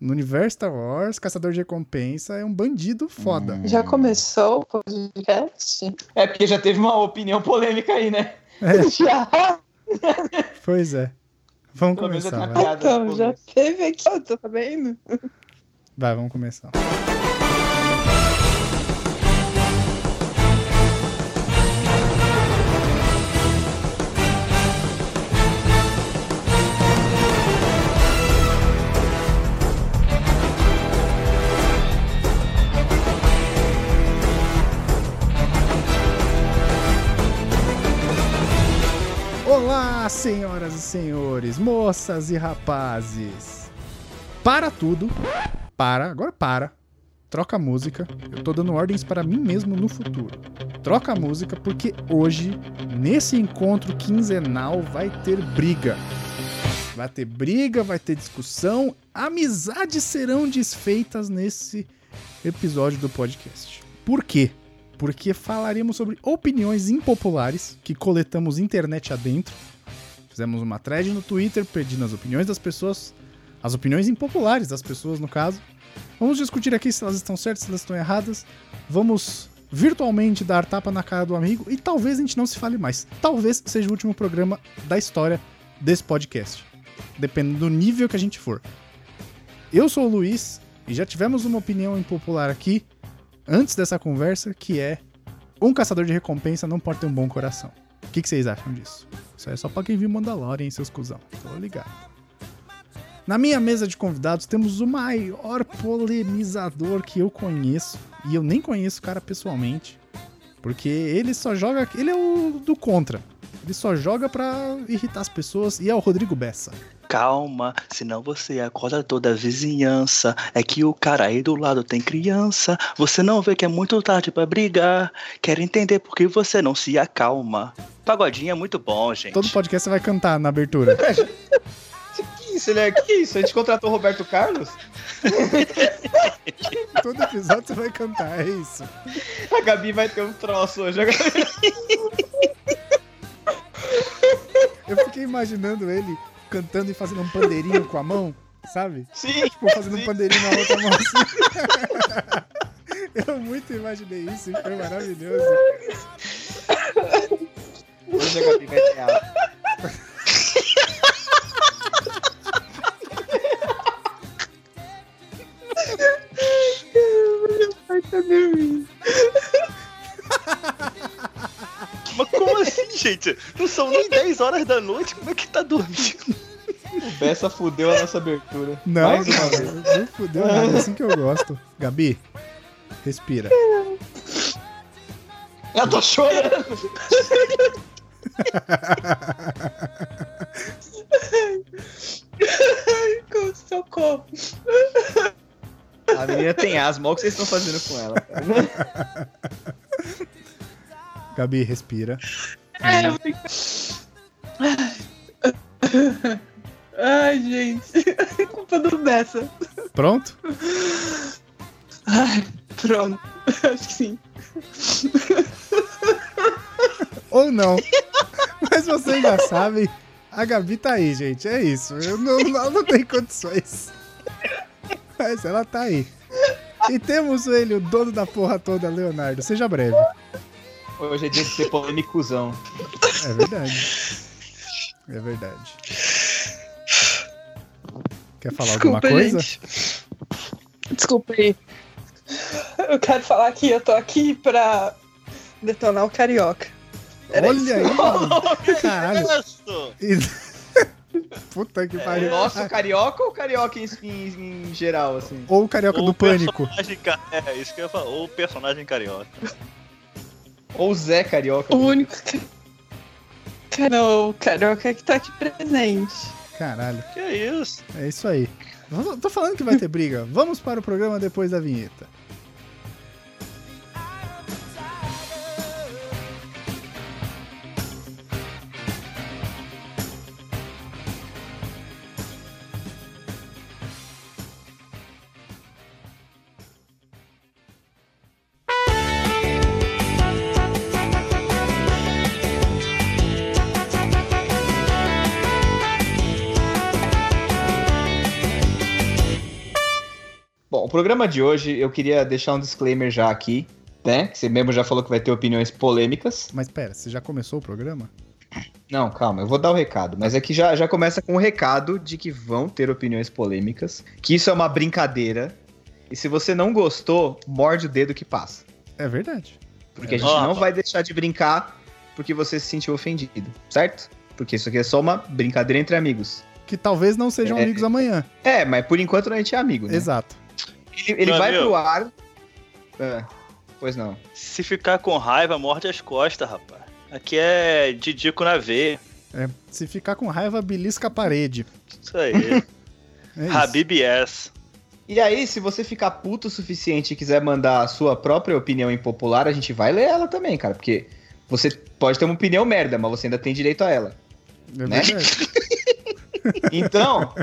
No universo Star Wars, Caçador de Recompensa é um bandido foda. Hum. Já começou o podcast? É porque já teve uma opinião polêmica aí, né? É, Já? pois é. Vamos Pelo já começar, piada. Então, já teve aqui, ó, tá vendo? Vai, vamos começar. Senhoras e senhores, moças e rapazes. Para tudo. Para, agora para. Troca a música. Eu tô dando ordens para mim mesmo no futuro. Troca a música porque hoje, nesse encontro quinzenal, vai ter briga. Vai ter briga, vai ter discussão, amizades serão desfeitas nesse episódio do podcast. Por quê? Porque falaremos sobre opiniões impopulares que coletamos internet adentro. Fizemos uma thread no Twitter pedindo as opiniões das pessoas, as opiniões impopulares das pessoas, no caso. Vamos discutir aqui se elas estão certas, se elas estão erradas. Vamos virtualmente dar tapa na cara do amigo e talvez a gente não se fale mais. Talvez seja o último programa da história desse podcast. Dependendo do nível que a gente for. Eu sou o Luiz e já tivemos uma opinião impopular aqui antes dessa conversa, que é um caçador de recompensa não pode ter um bom coração. O que, que vocês acham disso? Isso aí é só pra quem viu Mandalorian, hein, seus cuzão. Tô ligado. Na minha mesa de convidados temos o maior polemizador que eu conheço. E eu nem conheço o cara pessoalmente. Porque ele só joga. Ele é o do contra. Ele só joga pra irritar as pessoas. E é o Rodrigo Bessa. Calma, senão você acorda toda a vizinhança. É que o cara aí do lado tem criança. Você não vê que é muito tarde pra brigar. Quero entender por que você não se acalma. Pagodinho é muito bom, gente. Todo podcast você vai cantar na abertura. Que isso, né? Que isso? A gente contratou o Roberto Carlos? Todo episódio você vai cantar, é isso. A Gabi vai ter um troço hoje. Eu fiquei imaginando ele cantando e fazendo um pandeirinho com a mão, sabe? Sim. Tipo, fazendo um sim. pandeirinho na outra mão assim. Eu muito imaginei isso e foi maravilhoso. Hoje a Gabi vai ter aula. Vai tá dormindo. Mas como assim, gente? Não são nem 10 horas da noite. Como é que tá dormindo? Bessa fudeu a nossa abertura. Não, Mais uma vez. não fudeu nada, é assim que eu gosto. Gabi, respira. Ela tá chorando. Socorro. A menina tem asma. Olha o que vocês estão fazendo com ela. cara. Gabi, respira. É, eu fico- Ai, gente. Culpa do Bessa. Pronto? Ai, pronto. Acho que sim. Ou não? Mas vocês já sabem, a Gabi tá aí, gente. É isso. Eu não, ela não tem condições. Mas ela tá aí. E temos ele, o dono da porra toda, Leonardo. Seja breve. Hoje é dia de ser polêmicozão. É verdade. É verdade. Quer falar Desculpa, alguma coisa? gente. Desculpa aí. Eu quero falar que eu tô aqui pra detonar o carioca. Era Olha isso. aí, mano. Caralho. Puta que O pariu. nosso carioca ou carioca em, em- em geral, assim? Ou o carioca Ou do o pânico. ca- É, isso que eu ia falar. Ou o personagem carioca. Ou Zé carioca? O único que... Não, o carioca que tá aqui presente. Caralho. Que isso? É isso aí. Tô falando que vai ter briga. Vamos para o programa depois da vinheta. Programa de hoje eu queria deixar um disclaimer já aqui, né? Que você mesmo já falou que vai ter opiniões polêmicas. Mas pera, você já começou o programa? Não, calma, eu vou dar o recado. Mas é que já, já começa com o recado de que vão ter opiniões polêmicas, que isso é uma brincadeira. E se você não gostou, morde o dedo que passa. É verdade. Porque a gente não vai deixar de brincar porque você se sentiu ofendido, certo? Porque isso aqui é só uma brincadeira entre amigos. Que talvez não sejam É. amigos amanhã. É, mas por enquanto a gente é amigo, né? Exato. Ele, ele vai amigo. pro ar. É, pois não. Se ficar com raiva, morde as costas, rapaz. Aqui é Didico na veia. É, se ficar com raiva, belisca a parede. Isso aí. É isso. Habib S. E aí, se você ficar puto o suficiente e quiser mandar a sua própria opinião impopular, a gente vai ler ela também, cara. Porque você pode ter uma opinião merda, mas você ainda tem direito a ela. É né? verdade. Então,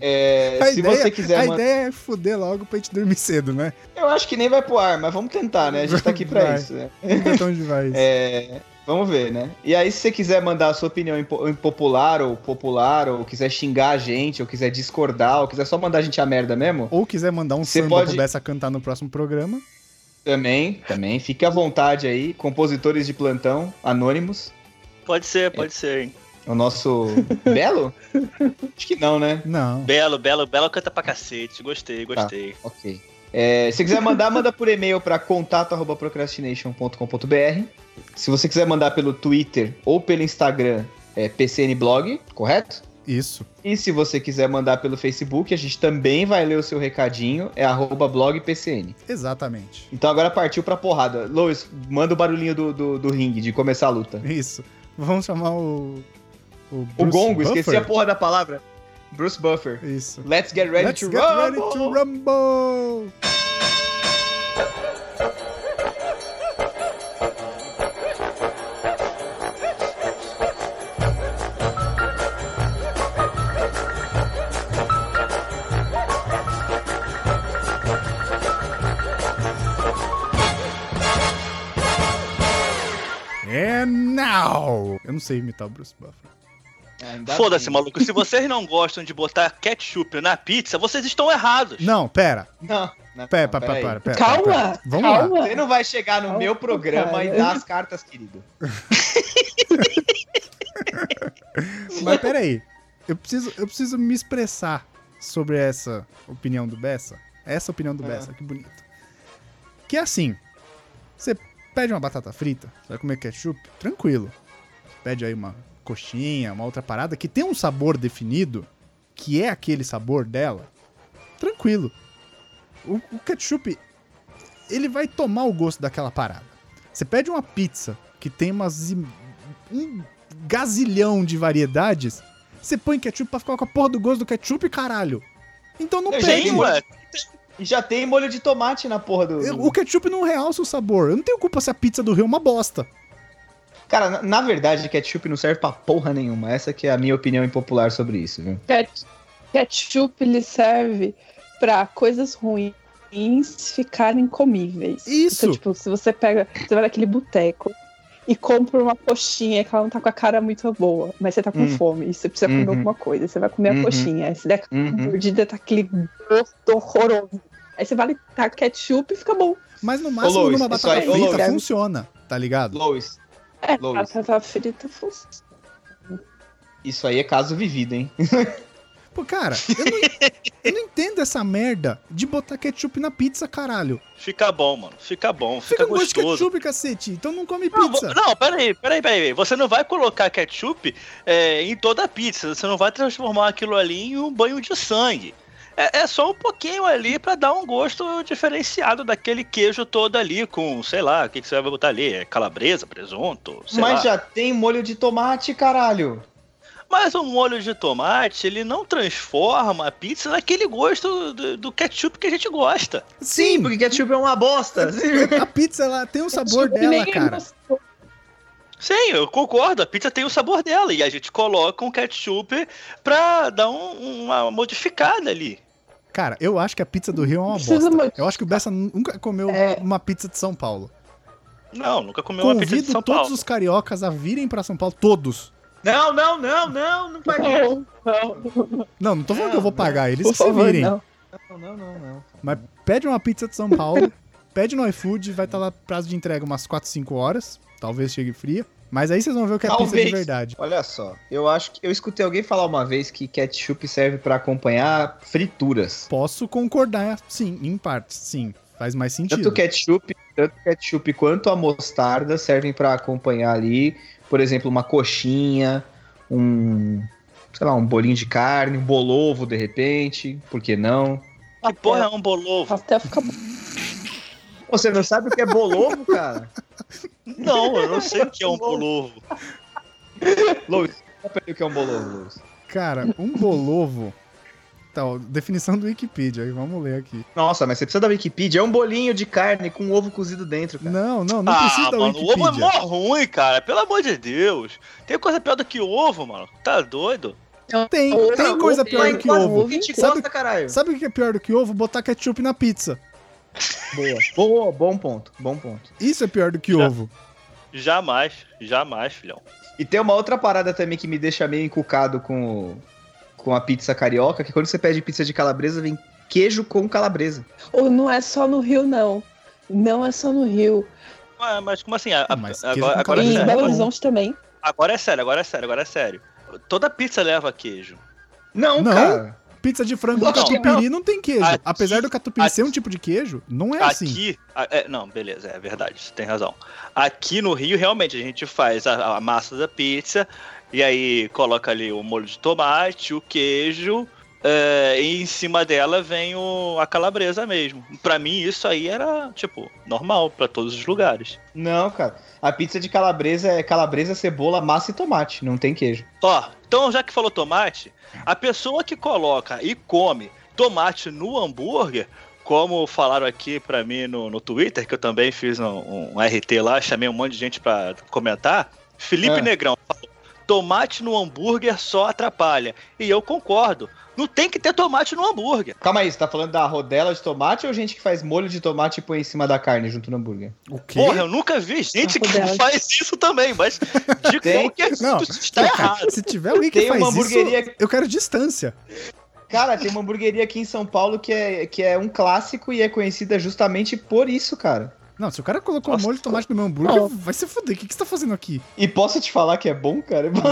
é, A se ideia, você quiser a mandar. ideia é fuder logo pra gente dormir cedo, né? Eu acho que nem vai pro ar, mas vamos tentar, né? A gente tá aqui pra Vai. isso, né? Vamos ver até onde vai isso. É, vamos ver, né? E aí, se você quiser mandar a sua opinião impo- impopular ou popular, ou quiser xingar a gente, ou quiser discordar, ou quiser só mandar a gente a merda mesmo, Ou quiser mandar um Você samba pode- pro Bessa cantar no próximo programa. também, também, fique à vontade aí, compositores de plantão, anônimos. Pode ser, pode ser, hein? É o nosso Belo? Acho que não, né? Não. Belo, Belo, Belo canta pra cacete. Gostei, gostei. Ok. É, se quiser mandar, manda por e-mail para contato@procrastination.com.br. Se você quiser mandar pelo Twitter ou pelo Instagram, é PCN Blog, correto? Isso. E se você quiser mandar pelo Facebook, a gente também vai ler o seu recadinho, é arroba blogpcn. Exatamente. Então agora partiu pra porrada. Lois, manda o barulhinho do, do, do ringue, de começar a luta. Isso. Vamos chamar o. O, O gongo, Buffer? esqueci a porra da palavra. Bruce Buffer. Isso. Let's get ready Let's to get rumble! ready to rumble! And now! Eu não sei imitar o Bruce Buffer. Ainda Foda-se, maluco. Se vocês não gostam de botar ketchup na pizza, vocês estão errados. Não, pera. Não, não, Pera, não, pera, peraí. pera, pera. Calma, pera. Vamos lá. calma. Você não vai chegar no Calma, meu programa e cara. dar as cartas, querido. Mas peraí. Eu preciso, eu preciso me expressar sobre essa opinião do Bessa. Essa opinião do Ah. Bessa, que bonito. Que é assim. Você pede uma batata frita, você vai comer ketchup, tranquilo. Pede aí uma coxinha, uma outra parada que tem um sabor definido, que é aquele sabor dela, tranquilo. O, o ketchup, ele vai tomar o gosto daquela parada. Você pede uma pizza que tem umas um gazilhão de variedades, você põe ketchup pra ficar com a porra do gosto do ketchup, caralho. Então não. Tem. E já tem molho de tomate na porra do. do- O ketchup não realça o sabor. Eu não tenho culpa se a pizza do Rio é uma bosta. Cara, na, na verdade, ketchup não serve pra porra nenhuma. Essa que é a minha opinião impopular sobre isso, viu? Ket- Ketchup ele serve pra coisas ruins ficarem comíveis. Isso. Então, tipo, se você pega, você vai naquele boteco e compra uma coxinha que ela não tá com a cara muito boa, mas você tá com Hum. fome e você precisa comer Uhum. alguma coisa, você vai comer Uhum. a coxinha, aí você der Uhum. mordida, tá aquele gosto horroroso. Aí você vai tá ketchup e fica bom. Mas no máximo Lois, numa batata aí- ô, frita funciona, tá ligado? Lois, É, Lois. batata frita funciona. isso aí é caso vivido, hein? Pô, cara, eu não, eu não entendo essa merda de botar ketchup na pizza, caralho. Fica bom, mano. Fica bom, Fica fica gostoso. ketchup, cacete. Então não come Não, pizza. não, peraí, peraí, peraí. Você não vai colocar ketchup é, em toda a pizza. Você não vai transformar aquilo ali em um banho de sangue. É, é só um pouquinho ali pra dar um gosto diferenciado daquele queijo todo ali, com, sei lá, o que, que você vai botar ali? É calabresa, presunto, sei Mas lá. já tem molho de tomate, caralho. Mas o molho de tomate, ele não transforma a pizza naquele gosto do, do ketchup que a gente gosta. Sim, porque ketchup é uma bosta. a pizza ela tem o sabor Ketchup dela, cara. Sim, eu concordo. A pizza tem o sabor dela e a gente coloca um ketchup pra dar um- uma modificada ali. Cara, eu acho que a pizza do Rio é uma Precisa bosta. Eu acho que o Bessa nunca comeu É. uma pizza de São Paulo. Não, nunca comeu uma pizza de Convido São todos Paulo. os cariocas a virem pra São Paulo, todos. Não, não, não, não, não faz Não, não, Não, não tô falando Não, que eu vou não. pagar, eles por que se favor, virem. não. Não, não, não, não. Mas pede uma pizza de São Paulo, pede no iFood, vai estar lá prazo de entrega umas 4, 5 horas. Talvez chegue fria. Mas aí vocês vão ver o que é pizza de Talvez. verdade. Olha só, eu acho que eu escutei alguém falar uma vez que ketchup serve pra acompanhar frituras. Posso concordar, sim, em partes, sim. Faz mais sentido. Tanto ketchup, tanto ketchup quanto a mostarda servem pra acompanhar ali, por exemplo, uma coxinha, um, sei lá, um bolinho de carne, um bolovo de repente, por que não? Que porra é um bolovo? Pastel fica bom. Você não sabe o que é bolovo, cara? Não, eu não sei o que é um bolovo. Luiz, o que é um bolovo, Luiz. Cara, um bolovo. Tá, ó, definição do Wikipedia, aí vamos ler aqui. Nossa, mas você precisa da Wikipedia, é um bolinho de carne com ovo cozido dentro, cara. Não, não, não ah, precisa da mano, o ovo é Wikipedia. mó ruim, cara. Pelo amor de Deus. Tem coisa pior do que ovo, mano. Tá doido? Tem, Ovo, tem ovo, coisa pior do que ovo. ovo Quem te Sabe-? Sabe o que é pior do que ovo? Botar ketchup na pizza. Boa. Boa, bom ponto, bom ponto. Isso é pior do que Já. ovo. Jamais, jamais, filhão. E tem uma outra parada também que me deixa meio encucado com, com a pizza carioca, que quando você pede pizza de calabresa, vem queijo com calabresa. Ou não é só no Rio, não. Não é só no Rio. Ah, mas como assim? A- a- Mas agora, agora, é em sério, Belo. Horizonte também. agora é sério, agora é sério, agora é sério. Toda pizza leva queijo. Não, Não. cara. Pizza de frango Não. catupiry não tem queijo. Aqui- Apesar do catupiry aqui- ser um tipo de queijo, não é assim. Aqui. é, não, beleza, é verdade, você tem razão. Aqui no Rio, realmente, a gente faz a, a massa da pizza e aí coloca ali o molho de tomate, o queijo. É, e em cima dela vem o, a calabresa mesmo. Pra mim, isso aí era, tipo, normal pra todos os lugares. Não, cara. A pizza de calabresa é calabresa, cebola, massa e tomate. Não tem queijo. Ó, então já que falou tomate, a pessoa que coloca e come tomate no hambúrguer, como falaram aqui pra mim no, no Twitter, que eu também fiz um, um RT lá, chamei um monte de gente pra comentar, Felipe É. Negrão falou, tomate no hambúrguer só atrapalha. E eu concordo, não tem que ter tomate no hambúrguer. Calma aí, você tá falando da rodela de tomate ou gente que faz molho de tomate e põe em cima da carne junto no hambúrguer? O quê? Porra, eu nunca vi gente que faz isso também, mas de Tem. qualquer Não, jeito está errado. Se tiver alguém que Tem faz uma hamburgueria- isso, eu quero distância. Cara, tem uma hamburgueria aqui em São Paulo que é, que é um clássico e é conhecida justamente por isso, cara. Não, se o cara colocou Nossa, molho de tomate no meu hambúrguer, Ó. vai se fuder. O que, que você tá fazendo aqui? E posso te falar que é bom, cara? É bom.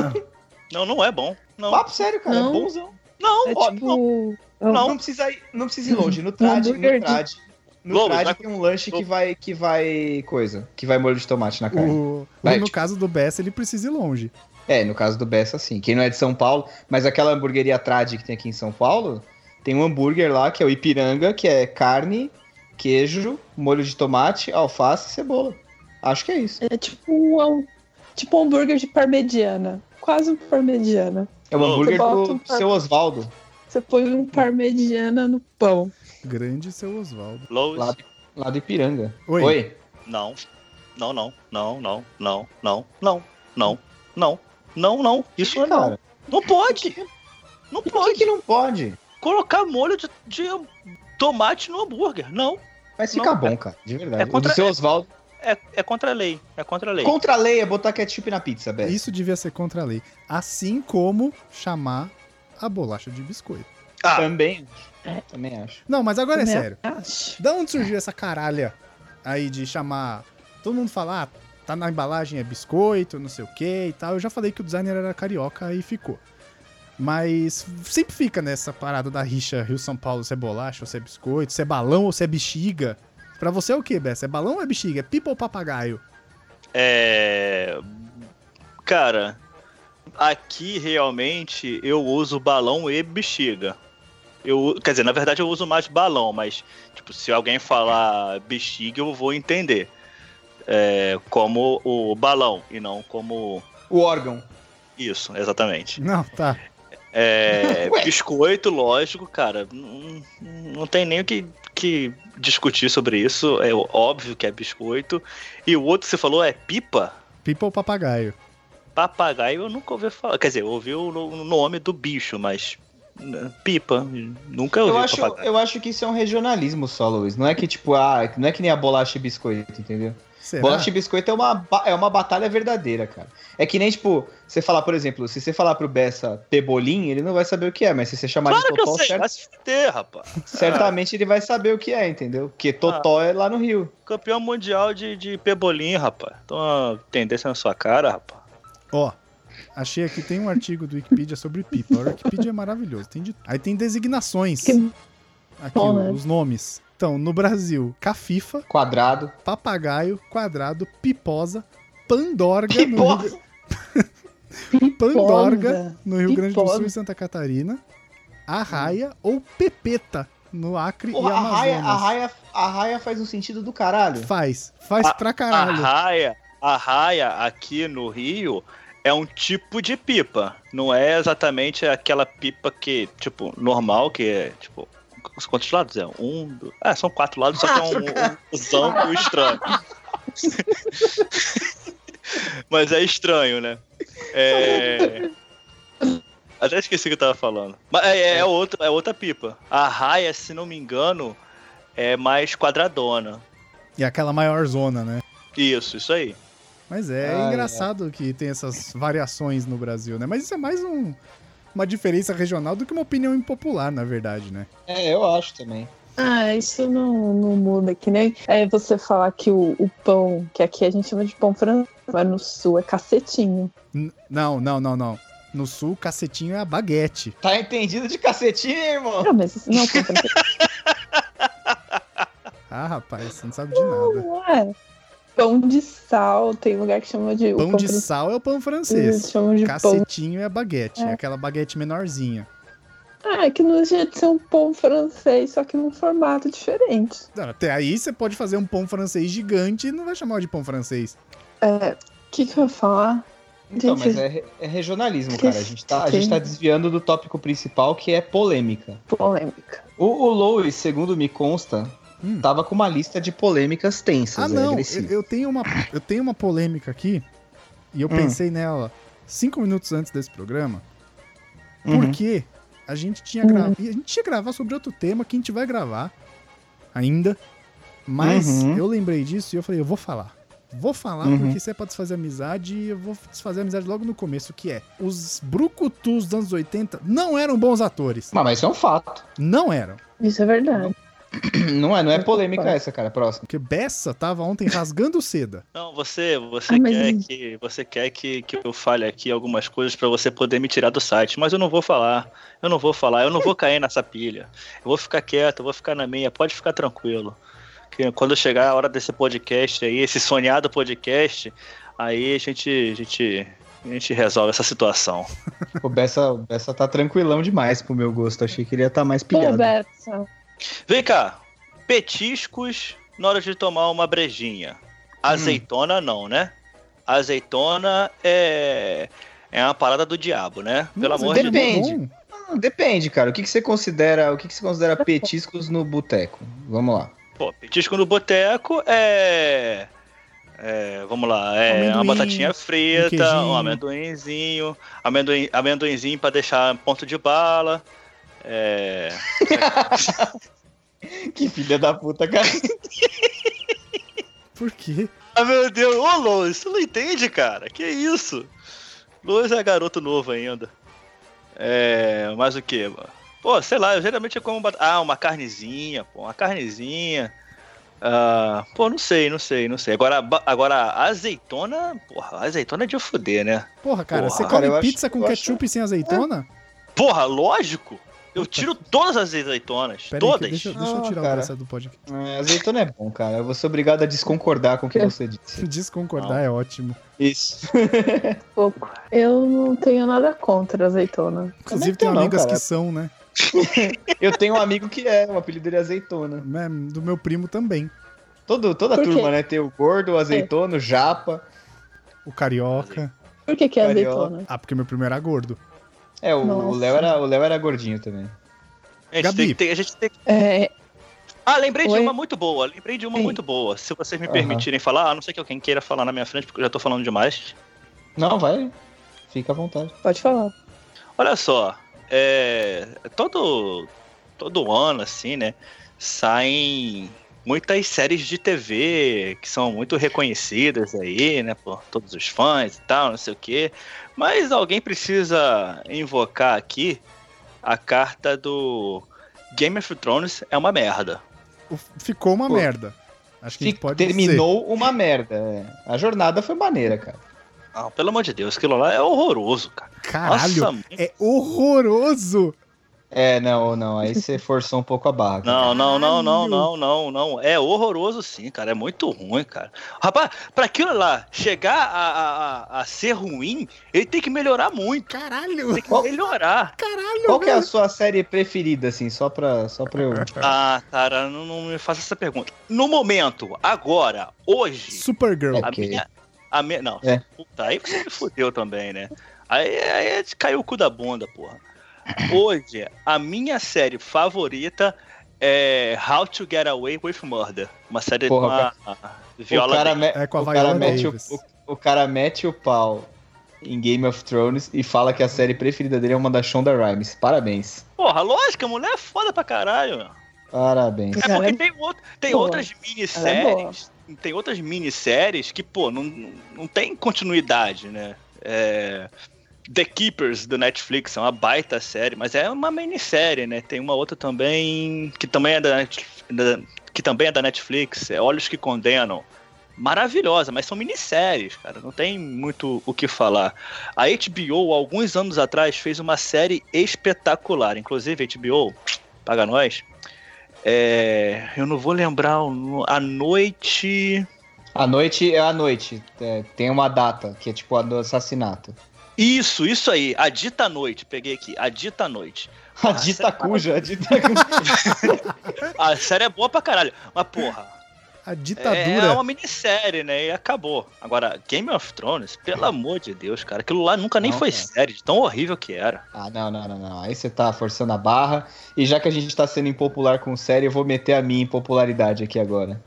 Não, não é bom. Não, Papo sério, cara. Não. É bonzão. não, É ó, tipo. não. Não, Não. precisa ir, não precisa ir longe. No trad, no de- trad. No Lobo, trad tem um lanche que vai, que vai. coisa. Que vai molho de tomate na carne. O, Vai, no tipo- caso do Bessa, ele precisa ir longe. É, no caso do Bessa, sim. Quem não é de São Paulo, mas aquela hamburgueria trad que tem aqui em São Paulo, tem um hambúrguer lá que é o Ipiranga, que é carne, queijo, molho de tomate, alface e cebola. Acho que é isso. É tipo um, tipo um hambúrguer de parmegiana. Quase um parmegiana. É o Ô, hambúrguer do um par- seu Osvaldo, Você põe um parmegiana no pão. Grande seu Oswaldo. Lois, lá, lá do Ipiranga. Oi. não. Não, não, não, não, não, não, não, não, não, não, não. Isso não. cara. Não pode. Não Por que, pode que não pode? colocar molho de, de tomate no hambúrguer. Não. Mas fica Não, bom, cara. De verdade. é contra- O do seu Osvaldo. É, é contra a lei. É contra a lei. Contra a lei é botar ketchup na pizza, Bessa. Isso devia ser contra a lei. Assim como chamar a bolacha de biscoito. Ah, Também. É. Também acho. Não, mas agora é Também sério. acho. Da onde surgiu essa caralha aí de chamar. Todo mundo falar, ah, tá na embalagem é biscoito, não sei o que e tal. Eu já falei que o designer era carioca e ficou. Mas sempre fica nessa parada da rixa Rio-São Paulo, se é bolacha ou se é biscoito, se é balão ou se é bexiga. Pra você é o que, Bessa? É balão ou é bexiga? É pipa ou papagaio? é. Cara, aqui realmente eu uso balão e bexiga. Eu, quer dizer, na verdade eu uso mais balão, mas tipo, se alguém falar bexiga, eu vou entender. É, como o balão e não como O órgão. isso, exatamente. Não, tá. É, biscoito, lógico, cara. Não, não tem nem o que, que discutir sobre isso. É óbvio que é biscoito. E o outro que você falou é pipa? Pipa ou papagaio? Papagaio eu nunca ouvi falar. Quer dizer, eu ouvi o nome do bicho, mas. né, Pipa. Nunca ouvi Eu acho, papagaio. eu acho que isso é um regionalismo só, Luiz. Não é que, tipo, ah, não é que nem a bolacha e biscoito, entendeu? Será? Bolacha e biscoito é uma, é uma batalha verdadeira, cara. É que nem, tipo, você falar, por exemplo, se você falar pro Bessa Pebolim, ele não vai saber o que é, mas se você chamar Claro de que eu Totó, sei, cer- vai se fuder, rapaz. certamente ele vai saber o que é, entendeu? Porque Totó é lá no Rio. Campeão mundial de, de pebolim, rapaz. Então, a tendência na sua cara, rapaz. Ó, achei aqui, tem um artigo do Wikipedia sobre pipa. O Wikipedia é maravilhoso. Tem de- Aí tem designações. Aqui, os nomes. Então, no Brasil, cafifa, Quadrado. papagaio, quadrado, piposa, pandorga, no Rio, Piposa. pandorga, no Rio Grande do Piposa. Sul e Santa Catarina, arraia ou pepeta, no Acre Porra, e a raia, Amazonas. a, raia, a raia faz um sentido do caralho. Faz, faz A- pra A caralho. raia, a raia aqui no Rio é um tipo de pipa. Não é exatamente aquela pipa que, tipo, normal, que é, tipo, quantos lados é? Um, dois... Ah, são quatro lados, só que é um, um cuzão e um estranho. Mas é estranho, né? É... Até esqueci o que eu tava falando. Mas é, é, outra, é outra pipa. A raia, se não me engano, é mais quadradona. E aquela maior zona, né? Isso, isso aí. Mas é Ai, engraçado que tem essas variações no Brasil, né? Mas isso é mais um- uma diferença regional do que uma opinião impopular, na verdade, né? É, eu acho também. Ah, isso não, não muda. Que nem é você falar que o, o pão, que aqui a gente chama de pão francês, mas no sul é cacetinho. N- não, não, não, não. No sul, cacetinho é a baguete. Tá entendido de cacetinho, irmão? Não, mas isso não é pão francês. Ah, rapaz, você não sabe de nada. Não é. Pão de sal, tem lugar que chama de. o Pão de sal é o pão Eles francês. chamam de pão. Cacetinho é a baguete. É É. aquela baguete menorzinha. Ah, é que não deixa de ser um pão francês, só que num formato diferente. Não, Até aí você pode fazer um pão francês gigante e não vai chamar de pão francês. É. O que, que eu ia falar? Então, Gente, mas é, é regionalismo, que- cara. A gente, tá, a gente tá desviando do tópico principal, que é polêmica. polêmica. O, o Lois, segundo me consta, Hum. tava com uma lista de polêmicas tensas. Ah, é não. Eu, eu tenho uma, eu tenho uma polêmica aqui. E eu Hum. pensei nela cinco minutos antes desse programa. Uhum. Porque a gente tinha Uhum. gravado. A gente ia gravar sobre outro tema que a gente vai gravar ainda. Mas Uhum. eu lembrei disso e eu falei, eu vou falar. Vou falar Uhum. porque isso é pra desfazer amizade e eu vou desfazer amizade logo no começo, que é os brucutus dos anos 80 não eram bons atores. Mas, mas isso é um fato. Não eram. Isso é verdade. Não é, não é polêmica essa, cara. Próximo. Porque Bessa tava ontem rasgando seda. Não, você, você Ah, mas- quer que você quer que, que eu fale aqui algumas coisas pra você poder me tirar do site, mas eu não vou falar. Eu não vou falar, eu não vou cair nessa pilha. Eu vou ficar quieto, eu vou ficar na minha, pode ficar tranquilo. Que quando chegar a hora desse podcast aí, esse sonhado podcast, aí a gente a gente a gente resolve essa situação. O Bessa, o Bessa tá tranquilão demais pro meu gosto. Achei que ele ia estar mais Pô, pilhado. Berta, Vem cá, petiscos na hora de tomar uma brejinha. Azeitona não, né? Azeitona é é uma parada do diabo, né? Pelo Mas amor é de. Deus. Depende. Ah, Depende, cara. O que, que você considera, o que, que você considera petiscos no boteco? Vamos lá. Pô, petisco no boteco é. é, vamos lá, é Amendoim, uma batatinha um frita, queijinho. um amendoinzinho, amendoim, amendoinzinho pra deixar ponto de bala. É, Que filha da puta, cara. Por quê? Ah, meu Deus, ô Lois, você não entende, cara? Que isso? Lois é garoto novo ainda. É. Mais o que, mano? Pô, sei lá, eu geralmente como. bat- Ah, uma carnezinha, pô, uma carnezinha. Ah, pô, não sei, não sei, não sei. Agora, agora azeitona, porra, azeitona é de fuder, né? Porra, cara, Porra, você cara, come eu acho- pizza com eu ketchup sem azeitona? Porra, lógico. Eu tiro todas as azeitonas, Pera aí, todas. deixa, deixa eu Ah, tirar o cara. braço do podcast. É, azeitona é bom, cara. Eu vou ser obrigado a desconcordar com o que você disse. Desconcordar é ótimo. Isso. pouco. Eu não tenho nada contra azeitona. Inclusive, tem não, amigas cara. que são, né? Eu tenho um amigo que é, o apelido dele é azeitona. Do meu primo também. Todo, toda quê? turma, né? Tem o gordo, o azeitona, o japa. O carioca. Por que, que é Carioca. azeitona? Ah, porque meu primo era gordo. É, o. Léo era, o Léo era gordinho também. A gente Gabi. tem a gente tem que- É, Ah, lembrei de Oi? uma muito boa, lembrei de uma Sim. muito boa. Se vocês me permitirem falar, a não ser que alguém queira falar na minha frente, porque eu já tô falando demais. Não, vai. Fica à vontade. pode falar. Olha só, é, todo, todo ano, assim, né, saem muitas séries de TV que são muito reconhecidas aí, né, por todos os fãs e tal, não sei o quê. Mas alguém precisa invocar aqui a carta do Game of Thrones é uma merda. Ficou uma Pô. merda. Acho que a gente Fi- pode dizer. Terminou uma merda. é. A jornada foi maneira, cara. Não, pelo amor de Deus, aquilo lá é horroroso, cara. Caralho, Nossa, é horroroso. É, não, não. Aí você forçou um pouco a barra. cara. Não, não, não, não, não, não, não. É horroroso sim, cara. É muito ruim, cara. Rapaz, pra aquilo lá chegar a, a, a- ser ruim, ele tem que melhorar muito. Caralho, Tem que melhorar. caralho. Qual que é a sua série preferida, assim, só pra, só pra eu. Ah, cara, não, não me faça essa pergunta. No momento, agora, hoje, Supergirl. a Ok. minha. A minha não, É. puta, aí você me fudeu também, né? Aí, aí caiu o cu da bunda, porra. Hoje, a minha série favorita é How to Get Away with Murder. Uma série Porra, com a, a Viola o cara, Davis. me- É com a o cara mete o, Davis. o, o cara mete o pau em Game of Thrones e fala que a série preferida dele é uma da Shonda Rhimes. Parabéns. Porra, lógico, a mulher é foda pra caralho. Parabéns. É porque é tem, out- tem outras é minisséries. tem outras minisséries que, pô, não, não tem continuidade, né? É, The Keepers do Netflix é uma baita série, mas é uma minissérie, né? Tem uma outra também que também é da, que também é da Netflix, é Olhos que Condenam. Maravilhosa, mas são minisséries, cara. Não tem muito o que falar. A HBO, alguns anos atrás, fez uma série espetacular. Inclusive, a HBO, paga nós. É, eu não vou lembrar a noite. A noite é a noite. É, tem uma data, que é tipo a do assassinato. Isso, isso aí. A dita noite. Peguei aqui. A dita noite. A dita cuja, a dita cuja. A série é boa pra caralho. Mas porra. A É ditadura. uma minissérie, né? E acabou. Agora, Game of Thrones, pelo amor de Deus, cara. Aquilo lá nunca nem Não, foi cara. série, de tão horrível que era. Ah, não, não, não, não. Aí você tá forçando a barra. E já que a gente tá sendo impopular com série, eu vou meter a minha impopularidade aqui agora.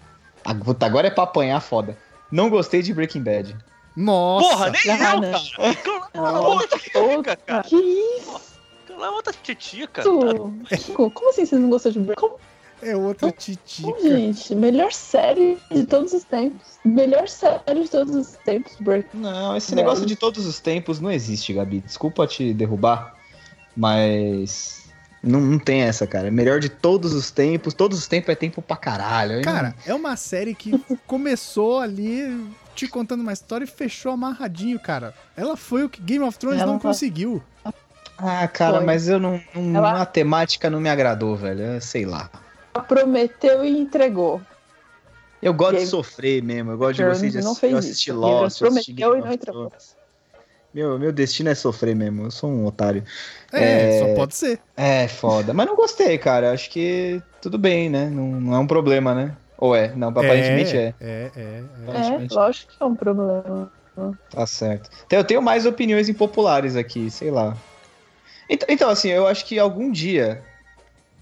Ah, agora é pra apanhar foda. Não gostei de Breaking Bad. Nossa. Porra, nem Ah, eu, não. cara. Ah, outra titica, cara. Que isso? É outra titica. Kiko, Como assim você não gostou de Breaking? É outra titica. gente? Melhor série de todos os tempos. Melhor série de todos os tempos, Breaking. Não, esse Não. negócio de todos os tempos não existe, Gabi. Desculpa te derrubar, mas. Não, não tem essa, cara. Melhor de todos os tempos. Todos os tempos é tempo pra caralho. Aí Cara, é uma série que começou ali te contando uma história e fechou amarradinho, cara. Ela foi o que Game of Thrones Ela não vai- conseguiu. Ah, cara, Foi. mas eu não. não Ela- A temática não me agradou, velho. Eu sei lá. Prometeu e entregou. Eu gosto de Game- sofrer mesmo. Eu gosto de Thrones você de não assistir, eu assisti Lost, eu assisti prometeu Game e não of. Thrones. Meu, meu destino é sofrer mesmo. Eu sou um otário. É, É. só pode ser. É, foda. Mas não gostei, cara. Acho que tudo bem, né? Não, não é um problema, né? Ou é? Não, aparentemente é. É, é, é. É, Aparentemente lógico que é um problema. Tá certo. Então eu tenho mais opiniões impopulares aqui, sei lá. Então, então, assim, eu acho que algum dia.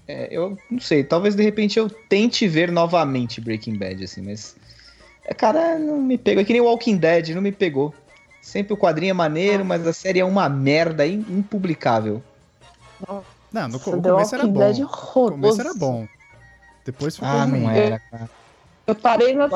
é, eu não sei, talvez de repente eu tente ver novamente Breaking Bad, assim, mas. é, Cara, não me pegou. É que nem Walking Dead, não me pegou. Sempre o quadrinho é maneiro, mas a série é uma merda impublicável. Não, no co- o começo era Walking bom. Dead O horroroso. começo era bom. Depois ficou Ah, não era, cara. Eu parei na.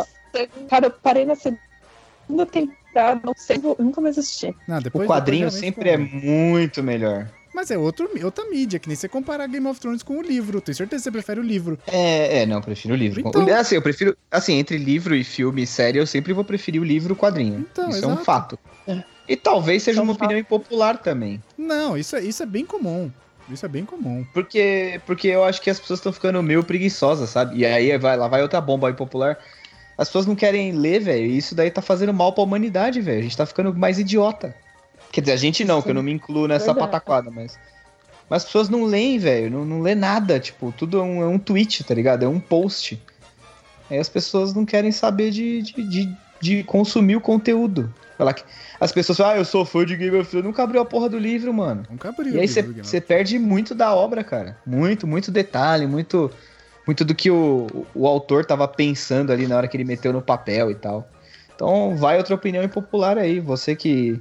Cara, eu parei na segunda temporada, não sei, vou- nunca mais assisti. Não, depois, O quadrinho depois sempre é ficou muito melhor. Mas é outro, outra mídia, que nem você comparar Game of Thrones com o livro. Tenho certeza que você prefere o livro. É, é, não, eu prefiro o livro. Então. Assim, eu prefiro. Assim, entre livro e filme e série, eu sempre vou preferir o livro e o quadrinho. Então, Isso é um exato. fato. É. E talvez seja É um uma fato. opinião impopular também. Não, isso é, isso é bem comum. Isso é bem comum. Porque, porque eu acho que as pessoas estão ficando meio preguiçosas, sabe? E aí vai, lá vai outra bomba impopular. As pessoas não querem ler, velho. E isso daí tá fazendo mal pra humanidade, velho. A gente tá ficando mais idiota. Quer dizer, a gente não, Sim. que eu não me incluo nessa Verdade. pataquada, mas. Mas as pessoas não leem, velho. Não, não lê nada. Tipo, tudo é um, é um tweet, tá ligado? É um post. Aí as pessoas não querem saber de, de, de, de consumir o conteúdo. Falar que- As pessoas falam, ah, eu sou fã de Game of Thrones. Nunca abriu a porra do livro, mano. Nunca abriu. E aí você perde muito da obra, cara. Muito, muito detalhe, muito muito do que o, o autor tava pensando ali na hora que ele meteu no papel e tal. Então vai outra opinião impopular aí. Você que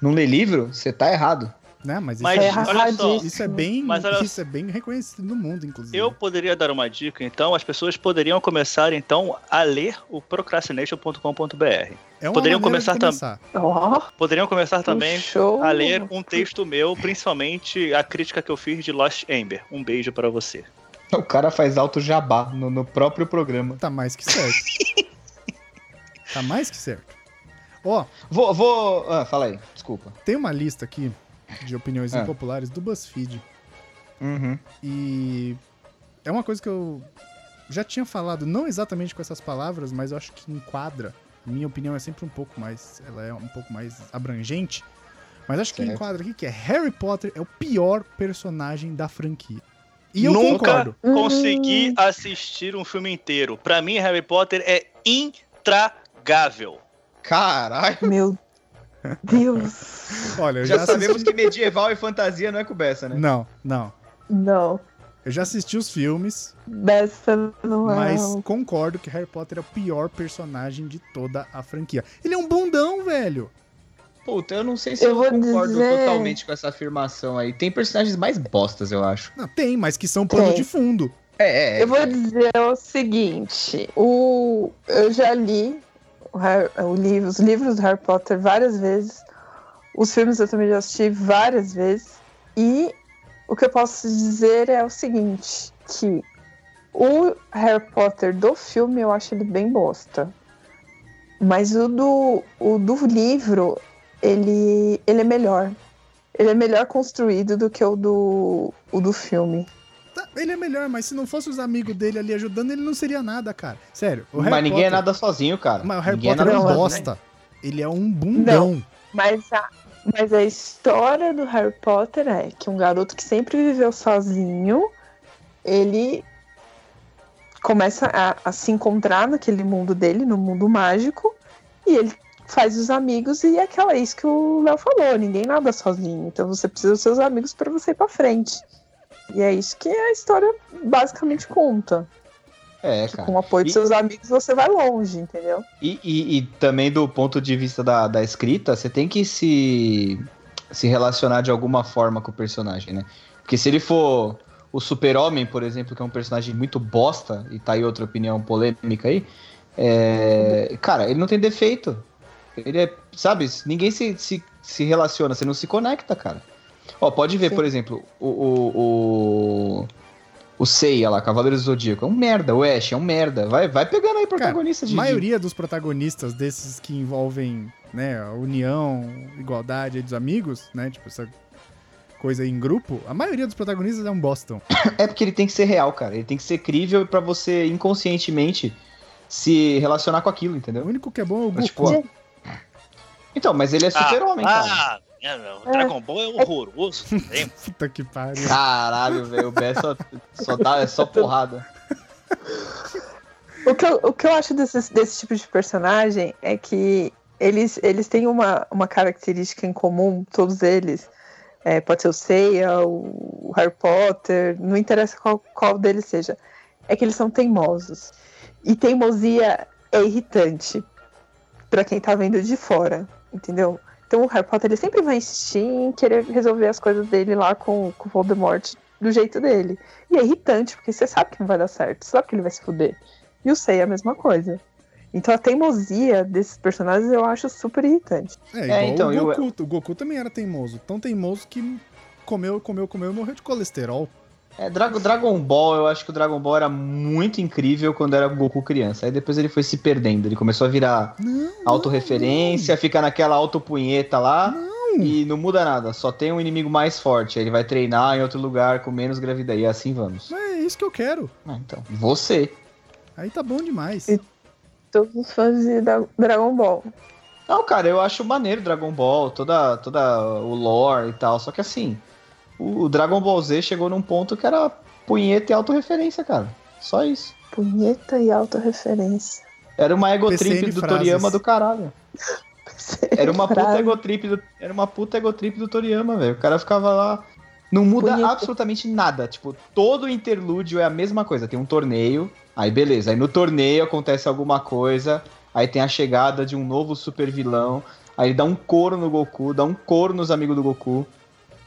não lê livro, você tá errado. Né? Mas isso, Mas É é, olha só, isso é bem, Mas olha- isso é bem reconhecido no mundo, inclusive. eu poderia dar uma dica, então, as pessoas poderiam começar, então, a ler o procrastination.com.br. é poderiam de começar tam- começar. Ó, Poderiam começar também show. a ler um texto meu, principalmente a crítica que eu fiz de Lost Ember. Um beijo pra você. O cara faz alto jabá no, no próprio programa. Tá mais que certo. tá mais que certo. Ó, Vou. vou... Ah, fala aí, desculpa. tem uma lista aqui de opiniões Ah. impopulares do BuzzFeed. Uhum. E é uma coisa que eu já tinha falado, não exatamente com essas palavras, mas eu acho que enquadra. A minha opinião é sempre um pouco mais. Ela é um pouco mais abrangente. Mas acho que Certo. enquadra aqui que é Harry Potter é o pior personagem da franquia. E eu Nunca concordo. consegui assistir um filme inteiro. Pra mim, Harry Potter é intragável. Caralho. Meu Deus. Olha, eu Já, já, sabemos assisti... que medieval e fantasia não é com beça, né? Não, não. Não. Eu já assisti os filmes, Dessa não é. mas concordo que Harry Potter é o pior personagem de toda a franquia. Ele é um bundão, velho. Puta, eu não sei se Eu eu, vou concordo dizer- totalmente com essa afirmação aí. Tem personagens mais bostas, eu acho. Não, tem, mas que são pano Tem. de fundo. É, é. Eu vou dizer o seguinte: o, eu já li Harry- o livro, os livros do Harry Potter várias vezes. Os filmes eu também já assisti várias vezes. E o que eu posso dizer é o seguinte: que o Harry Potter do filme eu acho ele bem bosta. Mas o do, o do livro, ele, ele é melhor. Ele é melhor construído do que o do, o do filme. Ele é melhor, mas se não fosse os amigos dele ali ajudando, ele não seria nada, cara. Sério. O Harry Mas ninguém é Potter- nada sozinho, cara. Mas o Harry ninguém Potter é nada um não, bosta. Ele é um bundão. Mas a, mas a história do Harry Potter é que um garoto que sempre viveu sozinho, ele começa a, a se encontrar naquele mundo dele, no mundo mágico, e ele faz os amigos e é aquela isso que o Léo falou, ninguém nada sozinho. Então você precisa dos seus amigos para você ir para frente. E é isso que a história basicamente conta. É, Que cara. com o apoio dos E- seus amigos você vai longe, entendeu? E, e- e também do ponto de vista da, da escrita, você tem que se, se relacionar de alguma forma com o personagem, né? Porque se ele for o super-homem, por exemplo, que é um personagem muito bosta, e tá aí outra opinião polêmica aí, é, cara, ele não tem defeito. Ele é, sabe, ninguém se, se, se relaciona, você não se conecta, cara. Ó, pode ver, Sim. por exemplo, o, o, o, o Seiya lá, Cavaleiros do Zodíaco, é um merda, o Ash é um merda. Vai, vai pegando aí protagonista A de, de maioria dos protagonistas desses que envolvem, né, a união, igualdade dos amigos, né, tipo essa coisa em grupo, a maioria dos protagonistas é um Boston. É porque ele tem que ser real, cara. Ele tem que ser crível pra você inconscientemente se relacionar com aquilo, O entendeu? único que é bom é o Mas, Goku. tipo, Então, mas ele é super-homem, cara. ah, o Dragon Ball é horroroso. Puta que pariu. Caralho, velho. O Bé só, só dá, é só porrada. O que eu, o que eu acho desse, desse tipo de personagem é que eles, eles têm uma, uma característica em comum, todos eles. É, pode ser o Seiya, o Harry Potter, não interessa qual, qual deles seja. É que eles são teimosos. E teimosia é irritante pra quem tá vendo de fora, entendeu? Então o Harry Potter ele sempre vai insistir em querer resolver as coisas dele lá com, o Voldemort do jeito dele. E é irritante, porque você sabe que não vai dar certo, você sabe que ele vai se fuder. E o Sei é a mesma coisa. Então a teimosia desses personagens eu acho super irritante. É, igual então, o eu- Goku. O Goku também era teimoso. Tão teimoso que comeu, comeu, comeu e morreu de colesterol. É, Dra- Dragon Ball, eu acho que o Dragon Ball era muito incrível quando era Goku criança. Aí depois ele foi se perdendo. Ele começou a virar Não, autorreferência, fica naquela autopunheta lá. E não muda nada, só tem um inimigo mais forte. Aí ele vai treinar em outro lugar com menos gravidez. E assim vamos. Não é isso que eu quero. Ah, então, você. Aí tá bom demais. E- Todos os fãs de Dra- Dragon Ball. Não, cara, eu acho maneiro Dragon Ball, toda, toda o lore e tal. Só que assim, o Dragon Ball Z chegou num ponto que era punheta e autorreferência, cara. Só isso. Punheta e autorreferência. Era uma ego PCN trip do frases. Toriyama do caralho. Era uma puta Frase. ego trip do, era uma puta ego trip do Toriyama, velho. O cara ficava lá. Não muda Punheta. absolutamente nada. Tipo, todo interlúdio é a mesma coisa. Tem um torneio, aí beleza. Aí no torneio acontece alguma coisa. Aí tem a chegada de um novo super vilão. Aí ele dá um couro no Goku, dá um couro nos amigos do Goku.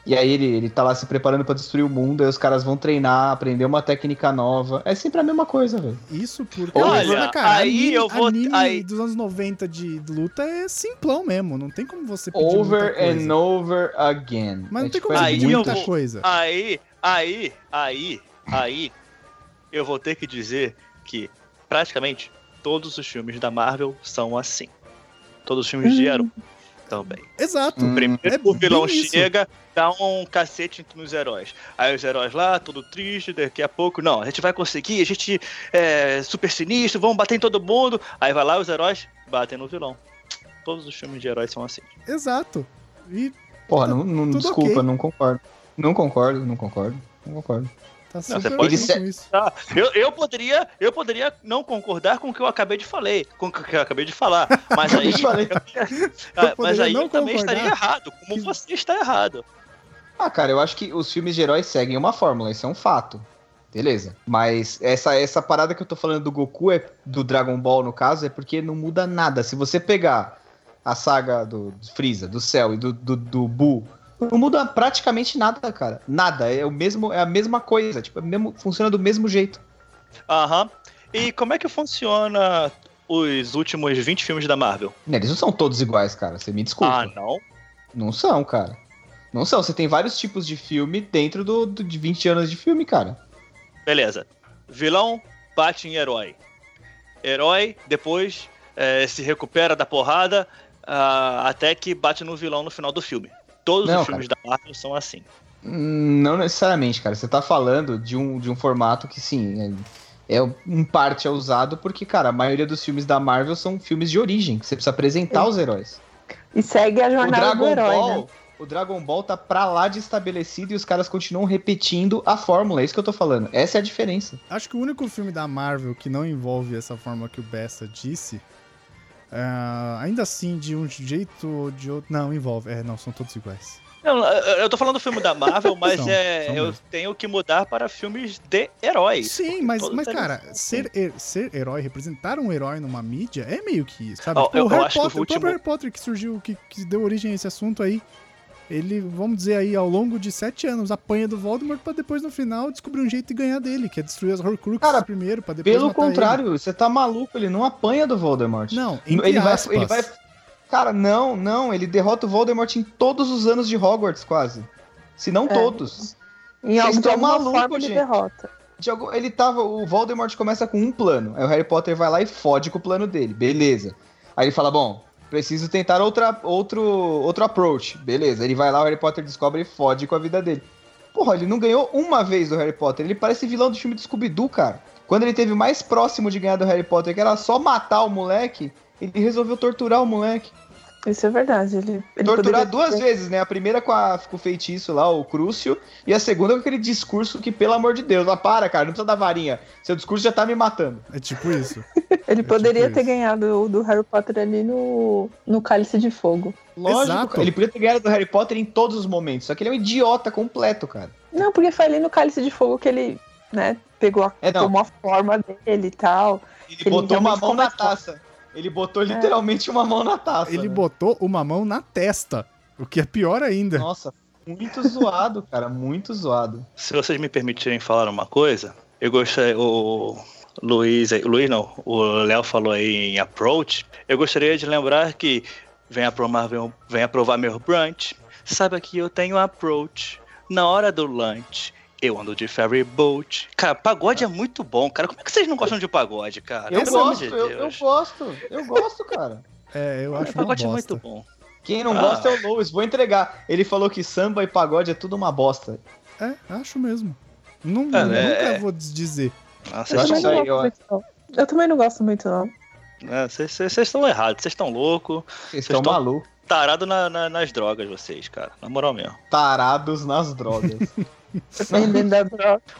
E aí ele, ele tá lá se preparando pra destruir o mundo, aí os caras vão treinar, aprender uma técnica nova. É sempre a mesma coisa, velho. Isso porque, Olha, cara, aí anime, eu vou- anime aí- dos anos 90 de luta é simplão mesmo. Não tem como você pedir muita Over coisa. and over again. Mas não É tem tipo, como aí pedir muita vou- coisa. Aí, aí, aí, aí, eu vou ter que dizer que praticamente todos os filmes da Marvel são assim. Todos os filmes de herói também. Exato. Hum. Primeiro É o vilão chega, dá um cacete nos heróis. Aí os heróis lá, todo triste, daqui a pouco, não, a gente vai conseguir, a gente é super sinistro, vamos bater em todo mundo. Aí vai lá os heróis batem no vilão. Todos os filmes de heróis são assim. Exato. E Porra, não, não- Tudo desculpa, ok. não concordo. Não concordo, não concordo. Não concordo. Tá você super pode ser- isso. Tá, eu, eu poderia, eu poderia não concordar com o que eu acabei de falei, com o que eu acabei de falar, mas aí, Eu falei. Ah, mas aí não eu também estaria errado, como você está errado. Ah, cara, eu acho que os filmes de heróis seguem uma fórmula, isso é um fato. Beleza. Mas essa, essa parada que eu tô falando do Goku, é, do Dragon Ball, no caso, é porque não muda nada. Se você pegar a saga do, do Freeza, do Cell e do, do, do Buu, não muda praticamente nada, cara. Nada. É, o mesmo, é a mesma coisa. Tipo, é mesmo, funciona do mesmo jeito. Aham. E como é que funciona os últimos 20 filmes da Marvel? Eles não são todos iguais, cara. Você me desculpa. Ah, não? Não são, cara. Não são. Você tem vários tipos de filme dentro do, do- de 20 anos de filme, cara. Beleza. Vilão bate em herói. Herói depois eh, se recupera da porrada ah, até que bate no vilão no final do filme. Todos Não, os filmes da Marvel são assim. Hum, Não necessariamente, cara. Você tá falando de um, de um formato que, sim, é, é em parte é usado porque, cara, a maioria dos filmes da Marvel são filmes de origem, que você precisa apresentar os heróis. E segue a O jornada do herói, Ball, né? o Dragon Ball tá pra lá de estabelecido e os caras continuam repetindo a fórmula. É isso que eu tô falando. Essa é a diferença. Acho que o único filme da Marvel que não envolve essa forma que o Bessa disse, ah, ainda assim, de um jeito ou de outro. Não, envolve. É, não, são todos iguais. Eu, eu tô falando do filme da Marvel, mas São, é, são eu mesmo. tenho que mudar para filmes de heróis. Sim, mas, mas eles cara, ser, her- ser herói, representar um herói numa mídia é meio que isso, sabe? Ó, Tipo, eu- o Harry Potter, o último- próprio Harry Potter que surgiu, que, que deu origem a esse assunto aí, ele, vamos dizer aí, ao longo de sete anos, apanha do Voldemort pra depois, no final, descobrir um jeito de ganhar dele, que é destruir as Horcruxes Cara, primeiro, pra depois Pelo matar ele. contrário, você tá maluco, ele não apanha do Voldemort. Não, entre ele vai, aspas. ele vai. Cara, não, não, ele derrota o Voldemort em todos os anos de Hogwarts, quase. Se não É. todos. Em Vocês estão alguma maluco, forma ele gente. derrota. De algum- ele tava. O Voldemort começa com um plano. Aí o Harry Potter vai lá e fode com o plano dele. Beleza. Aí ele fala: Bom, preciso tentar outra, outro, outro approach. Beleza. Ele vai lá, o Harry Potter descobre e fode com a vida dele. Porra, ele não ganhou uma vez do Harry Potter. Ele parece vilão do filme do Scooby-Doo, cara. Quando ele teve mais próximo de ganhar do Harry Potter, que era só matar o moleque, ele resolveu torturar o moleque. Isso é verdade. Ele, ele Torturar poderia duas vezes, né? A primeira com, a, com o feitiço lá, o Crucio, e a segunda com aquele discurso que, pelo amor de Deus, ah, para, cara, não precisa dar varinha. Seu discurso já tá me matando. É tipo isso. Ele poderia tipo ter isso. ganhado o do Harry Potter ali no, no Cálice de Fogo. Lógico, Exato. ele podia ter ganhado do Harry Potter em todos os momentos, só que ele é um idiota completo, cara. Não, porque foi ali no Cálice de Fogo que ele, né, pegou a, É, tomou a forma dele e tal. Ele, Ele botou uma mão na taça. Ele botou literalmente uma mão na taça. Ele né? botou uma mão na testa, o que é pior ainda. Nossa, muito zoado, cara, muito zoado. Se vocês me permitirem falar uma coisa, eu gostaria. O Luiz, Luiz não, o Léo falou aí em approach. Eu gostaria de lembrar que vem aprovar meu, vem aprovar meu brunch. Saiba que eu tenho approach. Na hora do lunch, eu ando de ferry boat. Cara, pagode é muito bom, cara. Como é que vocês não gostam de pagode, cara? Eu Pelo gosto, de eu, eu gosto, eu gosto, cara. É, eu acho uma pagode é bosta. muito bom. Quem não Ah. gosta é o Lois, vou entregar. Ele falou que samba e pagode é tudo uma bosta. É, acho mesmo. Não, É, nunca é- vou desdizer. Ah, Eu também isso não aí, gosto muito, não. Eu também não gosto muito, não. É, Vocês vocês estão errados, vocês estão loucos. Vocês estão estão- malucos. Tarado na- na- nas drogas, vocês, cara. Na moral mesmo. Tarados nas drogas.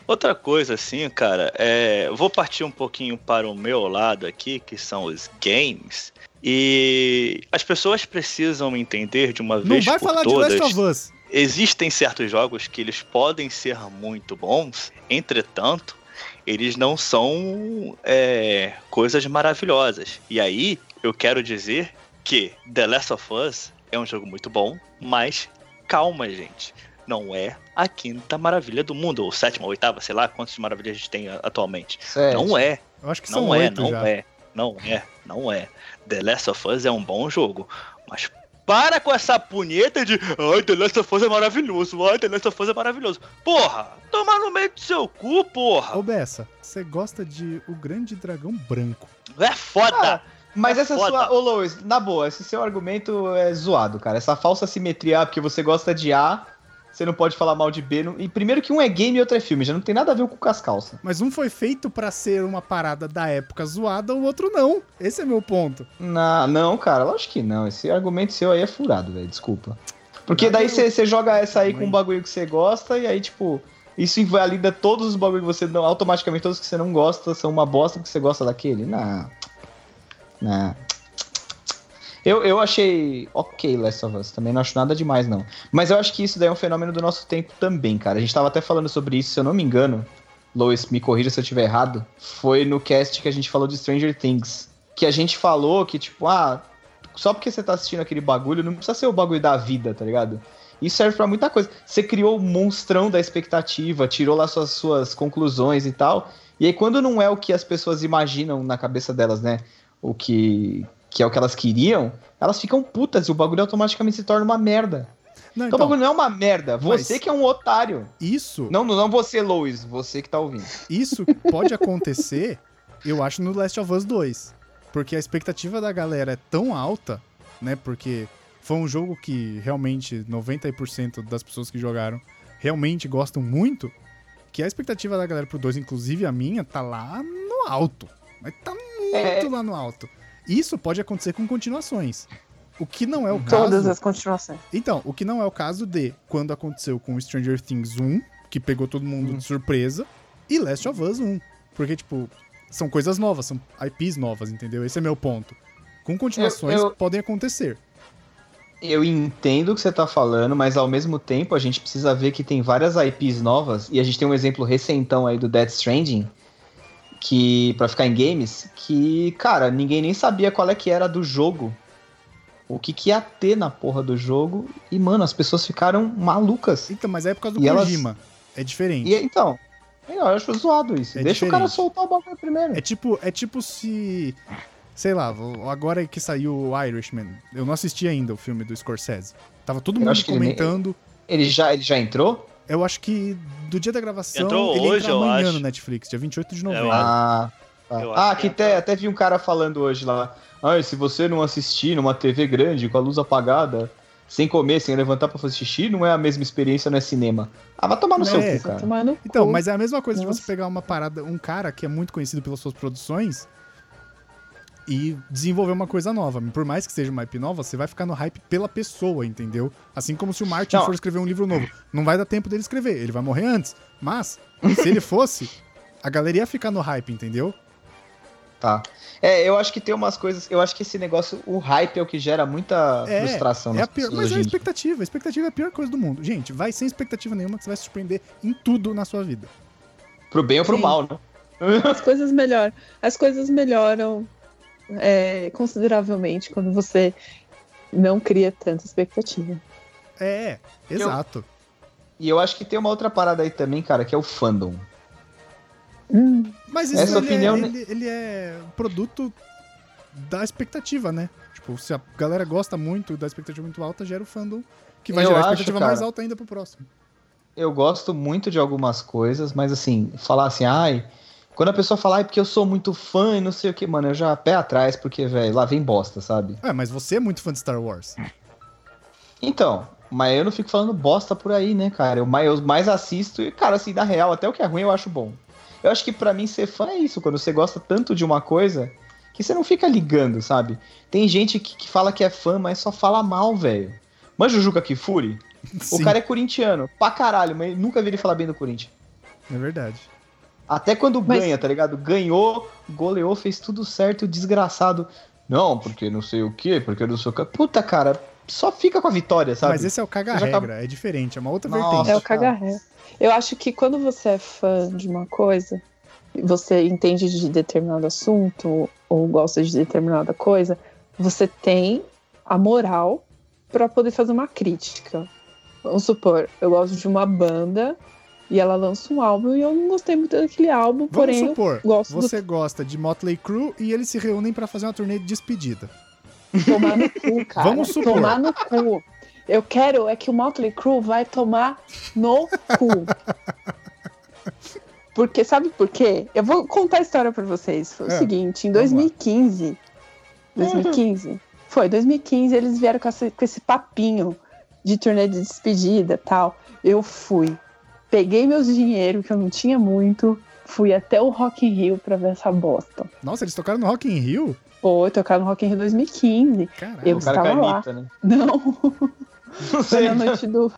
Outra coisa, assim, cara, é. Vou partir um pouquinho para o meu lado aqui, que são os games. E as pessoas precisam entender de uma Não vez vai por falar de todas. Last of Us. Existem certos jogos que eles podem ser muito bons, entretanto, eles não são é, coisas maravilhosas. E aí, eu quero dizer que The Last of Us é um jogo muito bom, mas calma, gente. Não é a quinta maravilha do mundo, ou sétima, ou oitava, sei lá quantas maravilhas a gente tem atualmente. Sete. Não é. Eu acho que são Não é, oito não já. é, não é, não é. The Last of Us é um bom jogo, mas para com essa punheta de ai, The Last of Us é maravilhoso, ai, The Last of Us é maravilhoso. Porra, toma no meio do seu cu, porra. Ô, Bessa, você gosta de O Grande Dragão Branco. É foda. Ah, Mas É essa foda. sua. Ô, Lois, na boa, esse seu argumento é zoado, cara. Essa falsa simetria, ah, porque você gosta de A, você não pode falar mal de B. não- E primeiro que um é game e outro é filme, já não tem nada a ver com as calças. Mas um foi feito pra ser uma parada da época zoada, o outro não. Esse é meu ponto. Não, não, cara, lógico que não. Esse argumento seu aí é furado, velho. Desculpa. Porque daí você joga essa aí com um bagulho que você gosta, e aí, tipo, isso invalida todos os bagulhos que você não. Automaticamente todos que você não gosta são uma bosta porque você gosta daquele. Não. Não. Eu, eu achei ok Last of Us, também não acho nada demais, não. Mas eu acho que isso daí é um fenômeno do nosso tempo também, cara. A gente tava até falando sobre isso, se eu não me engano. Lois, me corrija se eu estiver errado. Foi no cast que a gente falou de Stranger Things. Que a gente falou que, tipo, ah, só porque você tá assistindo aquele bagulho, não precisa ser o bagulho da vida, tá ligado? Isso serve pra muita coisa. Você criou o monstrão da expectativa, tirou lá suas, suas conclusões e tal. E aí, quando não é o que as pessoas imaginam na cabeça delas, né? O que, que é o que elas queriam, elas ficam putas e o bagulho automaticamente se torna uma merda. Não, Então, o então, bagulho não é uma merda. Você que é um otário. isso, Não, não você, Lois. Você que tá ouvindo. isso pode acontecer, eu acho, no Last of Us 2. Porque a expectativa da galera é tão alta, né? Porque foi um jogo que realmente 90% das pessoas que jogaram realmente gostam muito, que a expectativa da galera pro 2, inclusive a minha, tá lá no alto. Mas tá muito É. lá no alto. Isso pode acontecer com continuações. O que não é o caso. Todas as continuações. Então, o que não é o caso de quando aconteceu com Stranger Things 1, que pegou todo mundo de surpresa, e Last of Us 1. Porque, tipo, são coisas novas, são IPs novas, entendeu? Esse é meu ponto. Com continuações Eu- eu- podem acontecer. Eu entendo o que você tá falando, mas ao mesmo tempo a gente precisa ver que tem várias IPs novas, e a gente tem um exemplo recentão aí do Death Stranding, que para ficar em games, que, cara, ninguém nem sabia qual é que era do jogo. O que, que ia ter na porra do jogo, e, mano, as pessoas ficaram malucas. Então, mas é por causa do E elas- Kojima. É diferente. E então, eu acho zoado isso. É Deixa o cara diferente. soltar o bagulho primeiro. É tipo, é tipo se. Sei lá, agora que saiu o Irishman, eu não assisti ainda o filme do Scorsese. Tava todo mundo que ele comentando. Ele já, ele já entrou? Eu acho que do dia da gravação Entrou ele hoje, entra eu amanhã acho. no Netflix, dia 28 de Eu novembro. Ah, tá. Ah acho que até, até vi um cara falando hoje lá. Ah, se você não assistir numa TV grande, com a luz apagada, sem comer, sem levantar pra fazer xixi, não é a mesma experiência, não é cinema. Ah, vai tomar no seu É. cu, cara. Tomar no Então, cu. mas é a mesma coisa de você Nossa. pegar uma parada, um cara que é muito conhecido pelas suas produções e desenvolver uma coisa nova. Por mais que seja uma IP nova, você vai ficar no hype pela pessoa, entendeu? Assim como se o Martin Não. for escrever um livro novo. Não vai dar tempo dele escrever, ele vai morrer antes. Mas, se ele fosse, a galera ia ficar no hype, entendeu? Tá. É, eu acho que tem umas coisas. Eu acho que esse negócio, o hype é o que gera muita É, frustração É a pior, mas é a expectativa. A expectativa é a pior coisa do mundo. Gente, vai sem expectativa nenhuma que você vai se surpreender em tudo na sua vida. Pro bem ou pro Sim. mal, né? As coisas melhoram. As coisas melhoram é, consideravelmente quando você não cria tanta expectativa. É, exato. E eu acho que tem uma outra parada aí também, cara, que é o fandom. Hum, Mas isso Essa ele, opinião, é, ele, ele é produto da expectativa, né? Tipo, se a galera gosta muito da expectativa muito alta, gera o fandom que vai Eu gerar a acho, expectativa cara. mais alta ainda pro próximo. eu gosto muito de algumas coisas, mas assim, falar assim, ai. Quando a pessoa fala, ai, porque eu sou muito fã e não sei o que, mano, eu já pé atrás, porque, velho, lá vem bosta, sabe? É, mas você é muito fã de Star Wars. Então, mas eu não fico falando bosta por aí, né, cara? Eu mais, eu mais assisto e, cara, assim, na real, até o que é ruim eu acho bom. Eu acho que pra mim ser fã é isso, quando você gosta tanto de uma coisa que você não fica ligando, sabe? Tem gente que, que fala que é fã, mas só fala mal, velho. Manja o Juca Kifuri? O Sim, cara é corintiano, pra caralho, mas nunca vi ele falar bem do Corinthians. é verdade. Até quando Mas- ganha, tá ligado? Ganhou, goleou, fez tudo certo, o desgraçado. Não, porque não sei o quê, porque eu não sou. Puta, cara, só fica com a vitória, sabe? Mas esse é o já caga-regra, é diferente, é uma outra Nossa. vertente. é o cagarré. Eu acho que quando você é fã de uma coisa, você entende de determinado assunto ou gosta de determinada coisa, você tem a moral para poder fazer uma crítica. vamos supor, eu gosto de uma banda e ela lança um álbum e eu não gostei muito daquele álbum, Vamos porém supor, eu gosto você gosta de Motley Crue e eles se reúnem pra fazer uma turnê de despedida. do tomar no cu, cara. Vamos supor. Tomar no cu. Eu quero é que o Motley Crue vai tomar no cu. Porque, sabe por quê? Eu vou contar a história pra vocês. Foi É, o seguinte, em vamos lá. 2015, 2015, foi, 2015, eles vieram com esse, com esse papinho de turnê de despedida e tal. Eu fui, peguei meus dinheiro, que eu não tinha muito, fui até o Rock in Rio pra ver essa bosta. Nossa, eles tocaram no Rock in Rio? Pô, tocaram no Rock in Rio 2015. Caralho. Eu O cara estava lá. né? Não, Não Foi na noite do.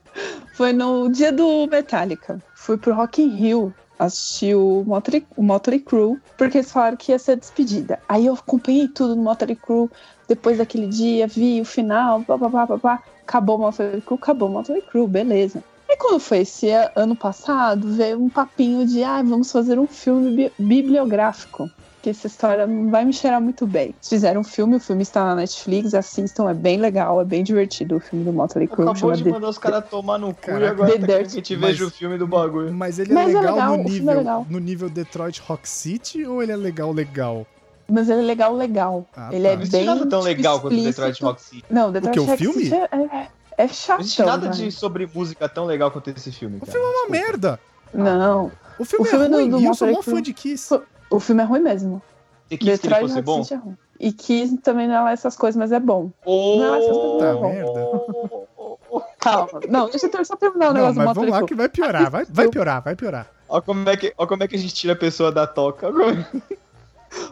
Foi no dia do Metallica. Fui pro Rock in Rio assistir o Motley, o Motley Crue, porque eles falaram que ia ser despedida. Aí eu acompanhei tudo no Motley Crue. Depois daquele dia, vi o final, papapá, papá. Acabou o Motley Crue, acabou o Motley Crue, beleza. E quando foi esse ano passado, veio um papinho de, ah, vamos fazer um filme bi- bibliográfico. Que essa história não vai me cheirar muito bem. Eles fizeram um filme, o filme está na Netflix, assistam, é bem legal, é bem divertido o filme do Motley Crue. Acabou de The- mandar os caras tomar no cu Caraca. e agora The tá Dirt. que a gente Mas- veja o filme do bagulho. Mas ele Mas é é legal, legal, no, o filme nível, é legal. no nível Detroit Rock City ou ele é legal, legal? Mas ele é legal, legal. Ah, ele tá. é Não existe bem. nada tão tipo, legal quanto explícito. Detroit Rock City. Não, Detroit quê, o Rock filme? City é, é, é chatão. Não existe nada de, sobre música tão legal quanto esse filme, cara. O filme é uma merda. Não, O filme, O filme é do- ruim do e eu sou mó fã de Kiss. O filme é ruim mesmo. Você quis que Detroit bom? É ruim. E Kiss também não é essas coisas, mas é bom. Oh, Não, essas coisas não é bom. merda. Calma. Não, deixa eu só terminar o Não, negócio do mas Motley vamos lá que vai piorar, vai, vai piorar, vai piorar. Ó como, é que, ó como é que a gente tira a pessoa da toca.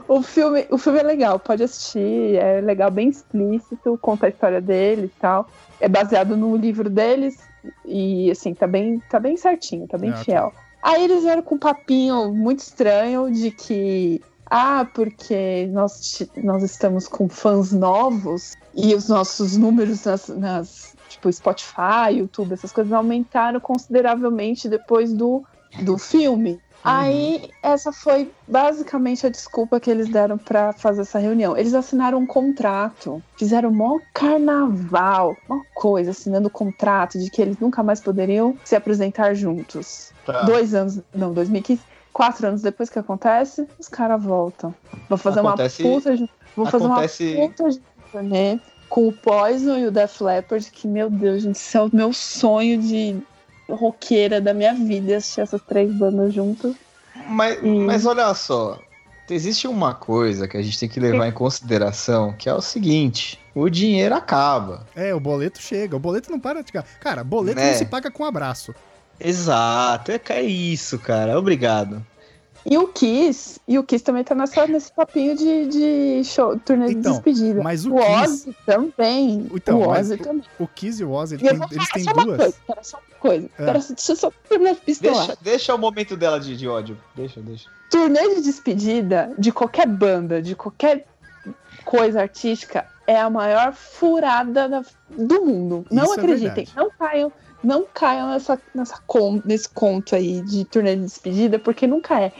O filme, o filme é legal, pode assistir, é legal, bem explícito, conta a história deles e tal. É baseado no livro deles e assim, tá bem, tá bem certinho, tá bem tá. fiel. Aí eles vieram com um papinho muito estranho de que ah, porque nós, nós estamos com fãs novos e os nossos números nas, nas tipo Spotify, YouTube, essas coisas aumentaram consideravelmente depois do, do filme. Aí, essa foi basicamente a desculpa que eles deram pra fazer essa reunião. Eles assinaram um contrato, fizeram um maior carnaval, uma coisa, assinando um contrato de que eles nunca mais poderiam se apresentar juntos. Tá. Dois anos, não, 2015, quatro anos depois que acontece, os caras voltam. Vão fazer Acontece- uma puta vão fazer acontece- uma puta de turnê com o Poison e o Def Leppard, que, meu Deus, gente, isso é o meu sonho de roqueira da minha vida, assistir essas três bandas juntas. Mas, Hum. mas olha só, existe uma coisa que a gente tem que levar em consideração, que é o seguinte: o dinheiro acaba. É, o boleto chega, o boleto não para de chegar. Cara, boleto É. não se paga com abraço. Exato, é, é isso, cara. Obrigado. E o Kiss, e o Kiss também tá nessa, nesse papinho de, de show, turnê de Então, despedida. mas o o Kiss- Ozzy também. Então, o Ozzy também. O Kiss e o Ozzy, E têm, vou eles têm duas. coisa, pera só uma coisa. É. Pera, deixa eu só terminar de pistolar. Deixa, deixa o momento dela de, de ódio. Deixa, deixa. Turnê de despedida de qualquer banda, de qualquer coisa artística, é a maior furada da- do mundo. Não Isso é acreditem, verdade. não caiam, não caiam nessa, nessa con- nesse conto aí de turnê de despedida, porque nunca é.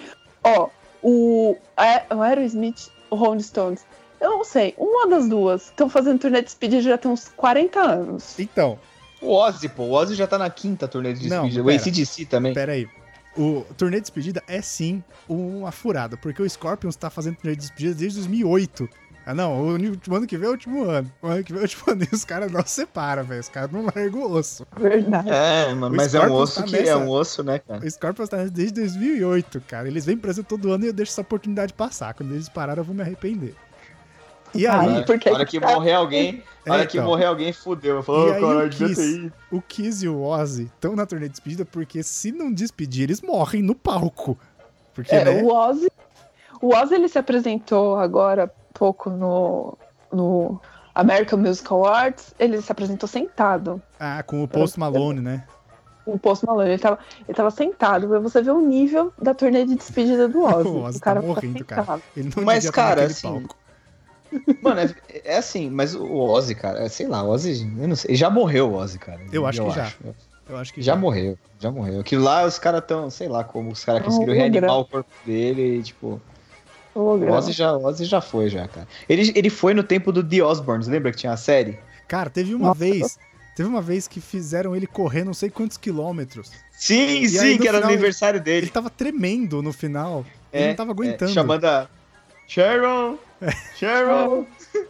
Ó, o, a- o Aerosmith, o Rolling Stones, eu não sei, uma das duas estão fazendo turnê de despedida já tem uns 40 anos. Então, O Ozzy, pô. O Ozzy já tá na quinta turnê de Não, despedida. O pera. ACDC também. pera aí. O turnê de despedida é sim uma furada, porque o Scorpions tá fazendo turnê de despedida desde 2008. Ah, não, o último ano que vem é o último ano. O ano que vem é o último ano. E os caras não se separam, velho. Os caras não largam o osso. Verdade. É, mano, O mas é um Scorpions osso tá que nessa- é um osso, né, cara? O Scorpions tá desde 2008, cara. Eles vêm pro Brasil todo ano e eu deixo essa oportunidade passar. Quando eles pararam, eu vou me arrepender. E Ah, aí, É, porque hora que morrer alguém, a hora É, que então. morrer alguém, fudeu. Eu E aí cara, o Kiss? o Kiss e o Ozzy estão na turnê de despedida porque se não despedir, eles morrem no palco. Porque, É, né? o Ozzy, o Ozzy ele se apresentou agora pouco no, no American Musical Arts, ele se apresentou sentado. Ah, com o Post Malone, né? O Post Malone, ele tava, ele tava sentado, pra você ver o nível da turnê de despedida do Ozzy. O Ozzy o cara tá morrendo, cara. sentado. Ele não Mas, estar cara, assim, palco. Mano, é, é assim, mas o Ozzy, cara, é, sei lá, o Ozzy, eu não sei, já morreu o Ozzy, cara. Eu acho que já. Eu acho que Já morreu, já morreu. Aquilo lá, os caras tão, sei lá, como os caras É conseguiram reanimar o corpo dele e, tipo, Holograma. Ozzy já, o Ozzy já foi, já, cara. Ele, ele foi no tempo do The Osbournes, lembra que tinha a série? Cara, teve uma Nossa. vez Teve uma vez que fizeram ele correr não sei quantos quilômetros. Sim, E sim, aí, que era final, no aniversário Ele dele. tava tremendo no final. ele não tava aguentando. É, chamando a Sharon, Sharon.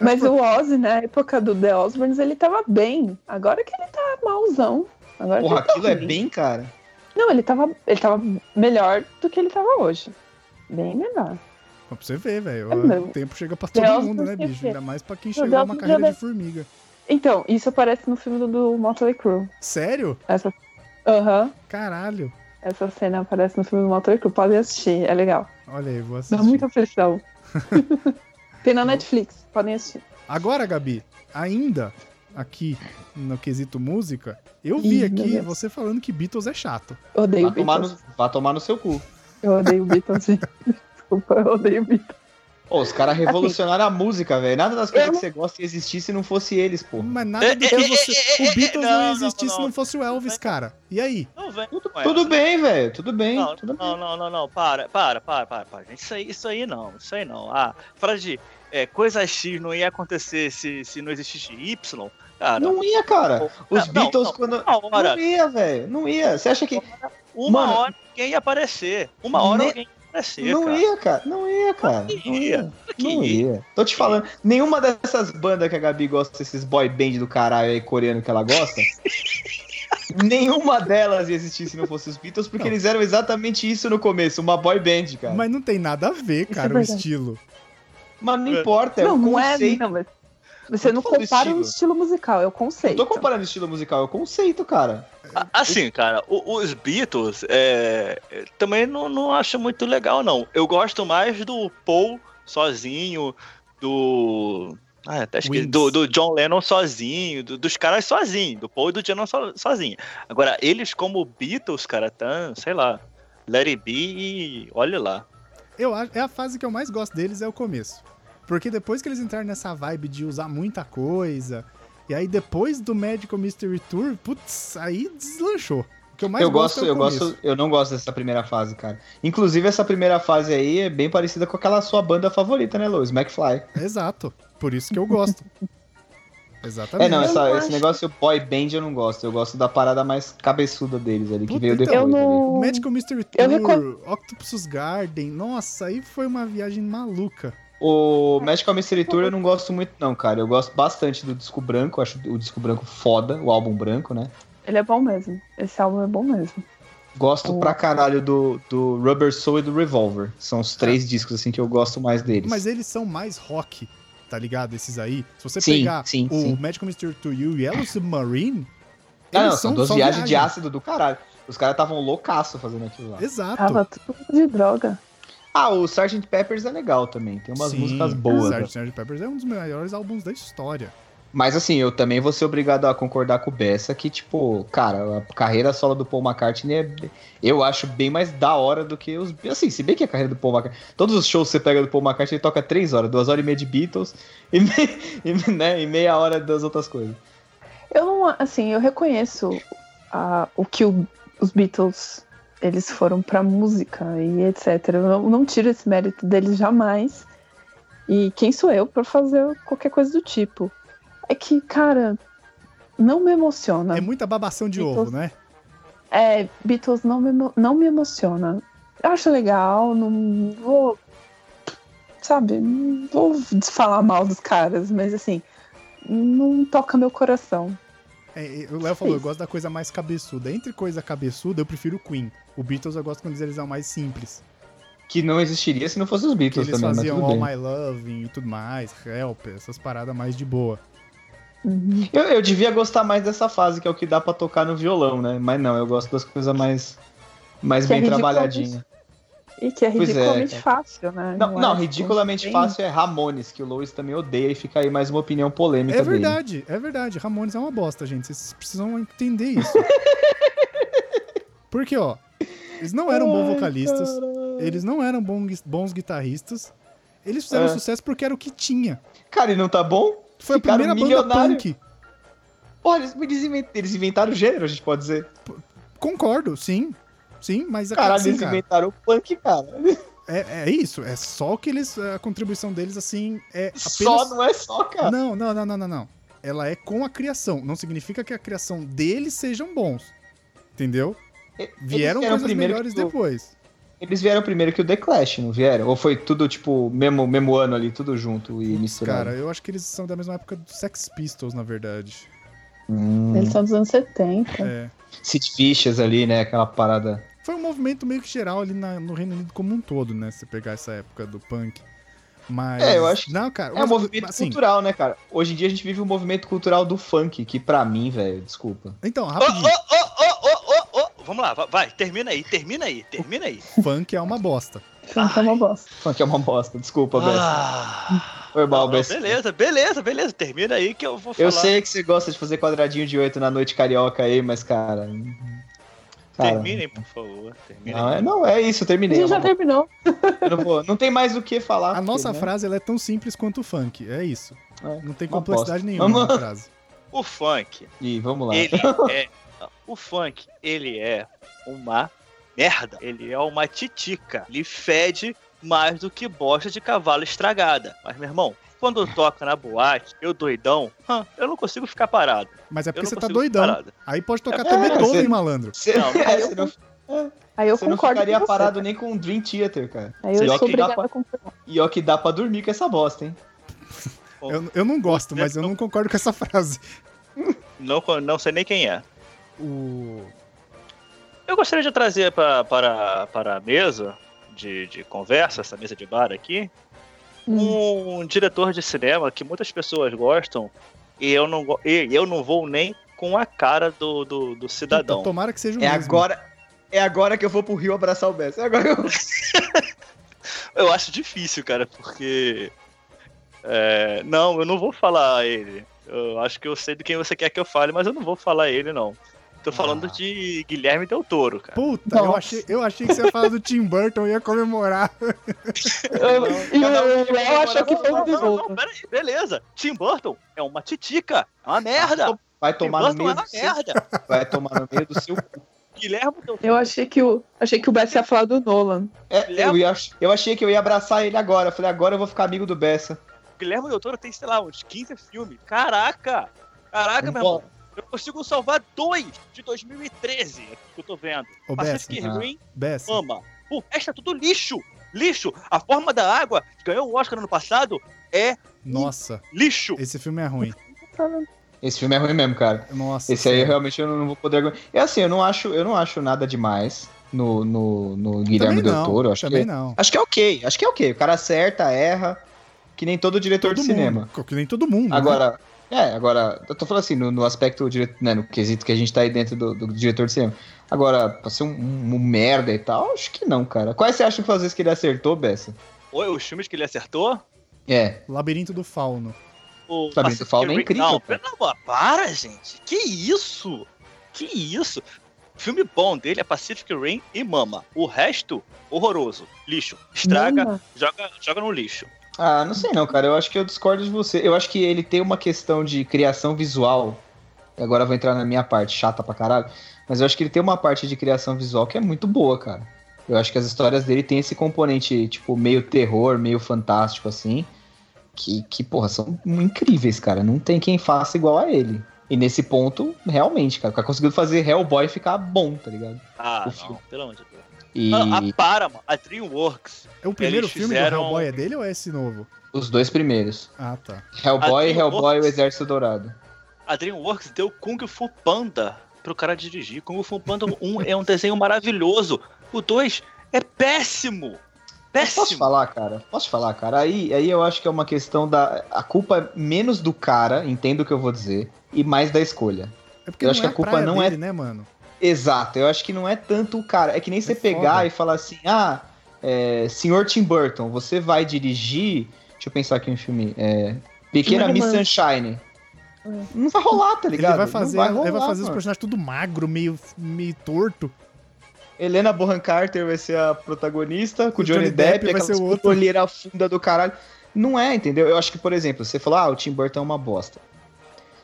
Mas o Ozzy, na época do The Osbournes, ele tava bem. Agora que ele tá malzão. Agora Porra, ele tá aquilo é ruim. bem, cara. Não, ele tava, ele tava melhor do que ele tava hoje. Bem melhor. Pra você ver, velho. É mesmo. O tempo chega pra todo Deus mundo, do né, bicho? Ainda mais pra quem chegou uma carreira Deus. de formiga. Então, isso aparece no filme do, do Motley Crue. Sério? Essa. Aham. Caralho. Essa cena aparece no filme do Motley Crue. Podem assistir, é legal. Olha aí, vou Dá assistir. muita aflição. Tem na Netflix, podem assistir. Agora, Gabi, ainda aqui no quesito música, eu vi Ih, aqui você falando que Beatles é chato. Odeio Vá tomar, Beatles. no, vá tomar no seu cu. Eu odeio Beatles. gente. Desculpa, eu odeio Beatles. Ô, os caras revolucionaram a música, velho. Nada das coisas Eu que não- você gosta ia existir se não fosse eles, pô. Mas nada do é, que é, você. é, O Beatles não não, ia não, existir se não. não fosse o Elvis, cara. E aí? Não vem Tudo, tudo bem, velho. Tudo bem. Não, tudo bem. não, não, não, não, para, para, para, para, para. Gente, isso aí, isso aí não, isso aí não. Ah, frase de é, coisa X não ia acontecer se, se não existisse Y, cara. Não ia, cara. Os Não, Beatles, não, quando. Uma hora, Não ia, velho. Não ia. Você acha que. uma Mano, hora alguém ia aparecer. Uma hora ne- alguém ia aparecer, Não cara. ia, cara. Não ia, cara. Não ia. Não ia. Tô te falando. Nenhuma dessas bandas que a Gabi gosta, esses boy band do caralho aí coreano que ela gosta. nenhuma delas ia existir se não fosse os Beatles, porque Não. eles eram exatamente isso no começo, uma boy band, cara. Mas, Mas não tem nada a ver, é cara, o verdade. estilo. não importa, é não, o não é. Não, mas você não compara estilo. o estilo musical, é o Não conceito. tô comparando estilo musical, é o conceito, cara. Assim, cara, os Beatles é, é, também não, não acho muito legal, não. Eu gosto mais do Paul sozinho, do. Ah, até esqueci. Do, do John Lennon sozinho, do- dos caras sozinho, do Paul e do John Lennon so, sozinho. Agora, eles como Beatles, cara, tão, sei lá, Let It Be e olha lá. Eu acho, é a fase que eu mais gosto deles é o começo. Porque depois que eles entraram nessa vibe de usar muita coisa, e aí depois do Magical Mystery Tour, putz, aí deslanchou. O que eu mais eu gosto, gosto, é eu começo. gosto, eu não gosto dessa primeira fase, cara. Inclusive, essa primeira fase aí é bem parecida com aquela sua banda favorita, né, Lois? McFly. Exato. Por isso que eu gosto. É, Exatamente. não, Eu essa- não esse acho. negócio boy band eu não gosto. Eu gosto da parada mais cabeçuda deles ali, que Puta, veio depois. Eu não. Magical Mystery Eu Tour, recom- Octopus Garden, nossa, aí foi uma viagem maluca. O Magical Mystery Tour eu não gosto muito, não, cara. Eu gosto bastante do disco branco, acho o disco branco foda, o álbum branco, né? Ele é bom mesmo. Esse álbum é bom mesmo. Gosto Oh. pra caralho do, do Rubber Soul e do Revolver. São os três discos, assim, que eu gosto mais deles. Mas eles são mais rock, tá ligado? Esses aí. Se você Sim, pegar sim, o sim. Magical Mystery Tour e o Yellow Submarine, Não, não, são duas só viagens de viagem. ácido do caralho. Os caras estavam loucaço fazendo aquilo lá. Exato. Tava tudo de droga. Ah, o Sgt. Peppers é legal também. Tem umas Sim, músicas boas. né? Sgt. Peppers é um dos maiores álbuns da história. Mas assim, eu também vou ser obrigado a concordar com o Bessa que, tipo, cara, a carreira solo do Paul McCartney é. Eu acho bem mais da hora do que os. Assim, se bem que a carreira do Paul McCartney. Todos os shows que você pega do Paul McCartney, ele toca três horas, duas horas e meia de Beatles e, e, né, e meia hora das outras coisas. Eu não, assim, eu reconheço ah, o que o- os Beatles eles foram pra música e etc. Eu não, não tiro esse mérito deles jamais. E quem sou eu pra fazer qualquer coisa do tipo? É que, cara, não me emociona. É muita babação de Beatles- ovo, né? É, Beatles não me, não me emociona. Eu acho legal, não vou. Sabe, não vou falar mal dos caras, mas assim, não toca meu coração. É, o Léo falou, eu gosto da coisa mais cabeçuda. Entre coisa cabeçuda, eu prefiro o Queen. O Beatles eu gosto quando eles são mais simples. Que não existiria se não fosse os Beatles eles também, mas faziam tudo All bem. My Love e tudo mais, Help, essas paradas mais de boa. Uhum. Eu, eu devia gostar mais dessa fase, que é o que dá pra tocar no violão, né? Mas não, eu gosto das coisas mais, mais Que é bem ridiculamente- trabalhadinhas. E que é Pois é, ridiculamente cara. fácil, né? Não, não, é ridiculamente fácil é Ramones, que o Lois também odeia e fica aí mais uma opinião polêmica É dele. verdade, é verdade. Ramones é uma bosta, gente. Vocês precisam entender isso. Porque, ó, eles não eram bons vocalistas, caralho. eles não eram bons, bons guitarristas. Eles fizeram É. sucesso porque era o que tinha. Cara, e não tá bom? Foi a Ficaram primeira banda milionário. punk. Olha, eles, eles invent- eles inventaram o gênero, a gente pode dizer. Concordo, sim. Sim, mas é Caralho, assim, eles cara, inventaram o punk, cara. é, é isso. É só que eles. A contribuição deles, assim, é apenas. Só não é só, cara. Não, não, não, não, não, não. ela é com a criação. Não significa que a criação deles sejam bons. Entendeu? Eles Vieram coisas primeiro melhores depois. Eles vieram primeiro que o The Clash, não vieram? Ou foi tudo, tipo, mesmo, mesmo ano ali, tudo junto e misturado? Cara, eu acho que eles são da mesma época do Sex Pistols, na verdade. Hum, Eles são dos anos 70. É. Sid Vicious ali, né? Aquela parada. Foi um movimento meio que geral ali na- no Reino Unido como um todo, né? Se pegar essa época do punk. Mas. É, eu acho que Não, cara. É um movimento assim, cultural, né, cara? Hoje em dia a gente vive o movimento cultural do funk, que pra mim, velho, desculpa. Então, Ô, ô, rapidinho. ô, ô, ô, ô, ô. Vamos lá, va- vai, termina aí, termina aí, termina aí. Funk é uma bosta. Funk é uma bosta. Funk é uma bosta, desculpa, Bessa. Ah, Foi mal, não, não, Bessa. beleza, beleza, beleza. Termina aí que eu vou falar. Eu sei que você gosta de fazer quadradinho de oito na noite carioca aí, mas, cara. Cara Terminem, por favor. Terminem. não, é, não, é isso, eu A terminei. gente já terminou. não, vou- não tem mais o que falar. A porque, nossa né? frase ela é tão simples quanto o funk. É isso. É, Não tem complexidade nenhuma na Vamos- frase. O funk, Ih, vamos lá. ele é. O funk, ele é uma merda. Ele é uma titica. Ele fede mais do que bosta de cavalo estragada. Mas, meu irmão, quando toca na boate, eu doidão, eu não consigo ficar parado. Mas é Eu porque não você tá doidão. Aí pode tocar É, você- hein, malandro? Você Não, é, você não, Aí eu você não concordo ficaria com você. parado nem com um Dream Theater, cara. Aí eu E ó sou pra-. E ó que dá pra dormir com essa bosta, hein? Eu, eu não gosto, mas eu não concordo com essa frase. Não, não sei nem quem é. O. Eu gostaria de trazer pra, para, para a mesa de, de conversa, essa mesa de bar aqui, um diretor de cinema que muitas pessoas gostam e eu não, e eu não vou nem com a cara do, do, do cidadão. Puta, tomara que seja o É mesmo. agora, é agora que eu vou pro Rio abraçar o Bessa. É agora que eu... Eu acho difícil, cara, porque. é, não, eu não vou falar ele. Eu acho que eu sei de quem você quer que eu fale, mas eu não vou falar ele, não. Tô falando Ah. de Guilherme Del Toro, cara. Puta, eu achei, eu achei que você ia falar do Tim Burton e ia comemorar. Eu, e Cada um o tem Léo achou que foi Não, o não, não, Besouro. pera aí, beleza. Tim Burton é uma titica, é uma merda. Vai Tim tomar no é meio uma do seu... merda. Vai tomar no meio do seu... Guilherme Del Toro. Eu achei que o, achei que o Bess ia falar do Nolan. É, eu, ia, eu achei que eu ia abraçar ele agora. Eu falei, agora eu vou ficar amigo do Bessa. Guilherme Del Toro tem, sei lá, uns 15 filmes. Caraca! Caraca, meu irmão. Eu consigo salvar dois de 2013 aqui que eu tô vendo. Ô, Pacific Bessa, Ah. Rim, Bessa, Mama. O resto é tudo lixo. Lixo. A forma da água, que ganhou o Oscar no ano passado, é nossa, lixo. esse filme é ruim. Esse filme é ruim mesmo, cara. Nossa. Esse aí realmente eu não vou poder. É assim, eu não acho, eu não acho nada demais no, no, no Guilherme Del não, Toro. Acho também que, não. acho que é ok. Acho que é ok. O cara acerta, erra, que nem todo diretor Todo de cinema. mundo. Que nem todo mundo. né? É, agora, eu tô falando assim, no, no aspecto, né, no quesito que a gente tá aí dentro do, do diretor de cinema. Agora, pra ser um, um- um merda e tal, acho que não, cara. Quais você acha que foi as vezes que ele acertou, Bessa? Oi, os filmes que ele acertou? É, Labirinto do Fauno. O Pacific tu fala, é incrível, Não, cara. amor, para, gente. Que isso? Que isso? Filme bom dele é Pacific Rim e Mama. O resto, horroroso. Lixo. Estraga, Mama. joga, joga no lixo. Ah, não sei não, cara. Eu acho que eu discordo de você. Eu acho que ele tem uma questão de criação visual. E agora eu vou entrar na minha parte, chata pra caralho. Mas eu acho que ele tem uma parte de criação visual que é muito boa, cara. Eu acho que as histórias dele tem esse componente, tipo, meio terror, meio fantástico, assim. Que, que porra, são incríveis, cara. Não tem quem faça igual a ele. E nesse ponto, realmente, cara, o cara conseguiu fazer Hellboy ficar bom, tá ligado? Ah, não, pelo amor de Deus. E Ah, a Paramount, a DreamWorks. É o primeiro filme fizeram- do Hellboy é dele ou é esse novo? os dois primeiros. Ah, tá. Hellboy, Hellboy e o Exército Dourado. A DreamWorks deu Kung Fu Panda pro cara dirigir. Kung Fu Panda 1 é um desenho maravilhoso. O 2 é péssimo. Mas Posso Péssimo. falar, cara? Posso falar, cara? Aí, aí eu acho que é uma questão da. A culpa é menos do cara, entendo o que eu vou dizer, e mais da escolha. É porque Eu não acho que é a culpa praia não é- dele, né, mano? Exato, eu acho que não é tanto o cara. É que nem você foda. pegar e falar assim: ah, é, senhor Tim Burton, você vai dirigir. Deixa eu pensar aqui um filme. É, Pequena Miss. Sunshine. É. Não vai rolar, tá ligado? Ele vai fazer, vai ele vai rolar, fazer os personagens tudo magro, meio, meio torto. Helena Bonham Carter vai ser a protagonista, com o Johnny, Johnny Depp, Depp vai aquela ser o outro. olheira funda do caralho. Não é, entendeu? Eu acho que, por exemplo, você falou, ah, o Tim Burton é uma bosta.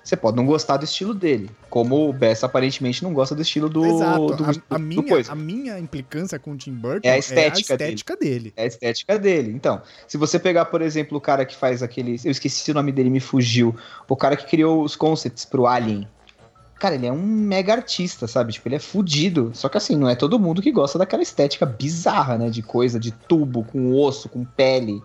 Você pode não gostar do estilo dele. Como o Bess aparentemente não gosta do estilo do. Exato. do, a, do- a do minha, coisa. a minha implicância com o Tim Burton É a estética estética dele. É a estética dele. Então, se você pegar, por exemplo, o cara que faz aqueles. Eu esqueci o nome dele, me fugiu. O cara que criou os concepts pro Alien. Cara, ele é um mega artista, sabe? Tipo, ele é fudido. Só que assim, não é todo mundo que gosta daquela estética bizarra, né? De coisa, de tubo, com osso, com pele.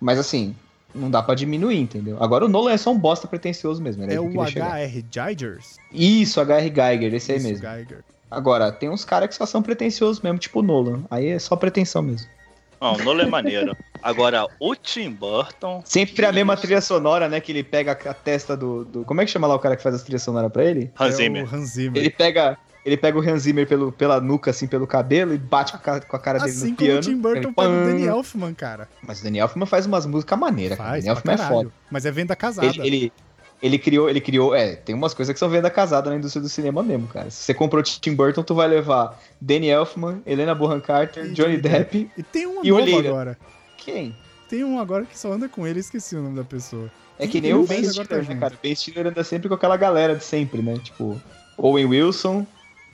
Mas assim, não dá pra diminuir, entendeu? Agora o Nolan é só um bosta pretencioso mesmo. É aí o. H.R. Gigers. Isso, HR Geiger, esse aí Isso, mesmo. Geiger. Agora, tem uns caras que só são pretenciosos mesmo, tipo o Nolan. Aí é só pretensão mesmo. Não, o Nolan é maneiro. Agora, o Tim Burton. Sempre a mesma trilha sonora, né? Que ele pega a testa do, do- Como é que chama lá o cara que faz as trilhas sonoras pra ele? Hans É Zimmer. o Hans Zimmer. Ele pega. Ele pega o Hans Zimmer pelo, pela nuca, assim, pelo cabelo, e bate com a, com a cara dele Assim no como piano. o Tim Burton pega o. Danny Elfman, cara. Mas o Daniel Elfman faz umas músicas maneiras, cara. Pra Elfman é foda. Mas é venda casada. Ele, ele, ele criou, ele criou. É, tem umas coisas que são venda casada na indústria do cinema mesmo, cara. Se você comprou Tim Burton, tu vai levar Danny Elfman, Helena Bonham Carter, E Johnny Depp. E tem um E novo agora. Quem? Tem um agora que só anda com ele, esqueci o nome da pessoa. É que nem o Ben Stiller, né, cara? O Ben Stiller anda sempre com aquela galera de sempre, né? Tipo, Owen Wilson,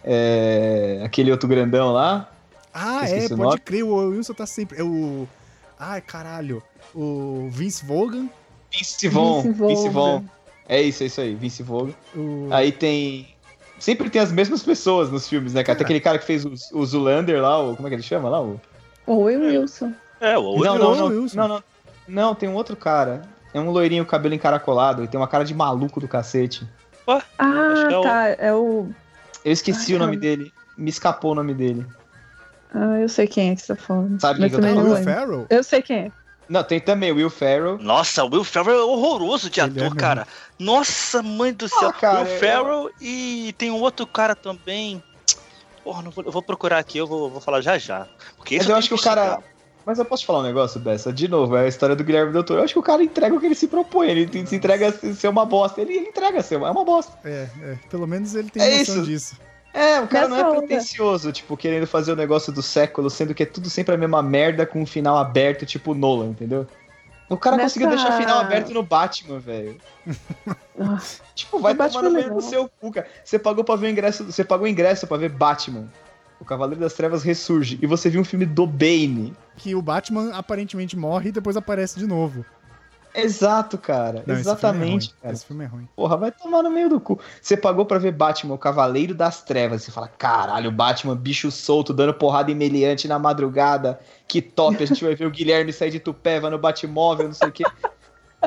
é, aquele outro grandão lá. Ah, é, o pode nome. crer, o Wilson tá sempre. É o. Ai, caralho. O Vince Vogan. Vince Vaughn. Vince. Vaughn. É isso, é isso aí, Vince Vaughn. O... Aí tem... Sempre tem as mesmas pessoas nos filmes, né, cara? Tem É. aquele cara que fez o, o Zulander lá, o, como é que ele chama lá? O... Owen Wilson. É, o Owen Não, não, não, Wilson. não, não. Não, tem um outro cara. É um loirinho, cabelo encaracolado, e tem uma cara de maluco do cacete. Ah, Acho que é o- tá. É o. Eu esqueci Ai, o nome dele. Me escapou o nome dele. Ah, eu sei quem é que você tá falando. Sabe mas quem que eu tô Will falando? lembro. Ferrell? Eu sei quem é. Não, tem também o Will Ferrell. Nossa, o Will Ferrell é horroroso de é ator, mesmo. cara. Nossa, mãe do céu. Ah, cara, Will Ferrell e tem um outro cara também. Porra, não vou, eu vou procurar aqui, eu vou, vou falar já já. Porque Mas eu acho que o cara. checar. Mas eu posso te falar um negócio, Bessa? De novo, é a história do Guilherme Del Toro. Eu acho que o cara entrega o que ele se propõe. Ele se entrega a ser uma bosta. Ele, ele entrega a ser uma, é uma bosta. É, é, pelo menos ele tem É noção isso. disso. É, o cara Nessa não é onda. pretencioso, tipo, querendo fazer o negócio do século, sendo que é tudo sempre a mesma merda com um final aberto, tipo Nolan, entendeu? O cara Nessa- conseguiu deixar final aberto no Batman, velho. Tipo, vai O Batman tomar no é meio do seu cu, cara. Você pagou pra ver o ingresso, você pagou o ingresso pra ver Batman. O Cavaleiro das Trevas ressurge. E você viu um filme do Bane. Que o Batman aparentemente morre e depois aparece de novo. Exato, cara. Não, esse é Exatamente, ruim. cara. Esse filme é ruim. Porra, vai tomar no meio do cu. Você pagou pra ver Batman, o Cavaleiro das Trevas. Você fala, caralho, Batman, bicho solto, dando porrada em meliante na madrugada. Que top, a gente vai ver o Guilherme sair de Tupéva no Batmóvel, não sei o quê.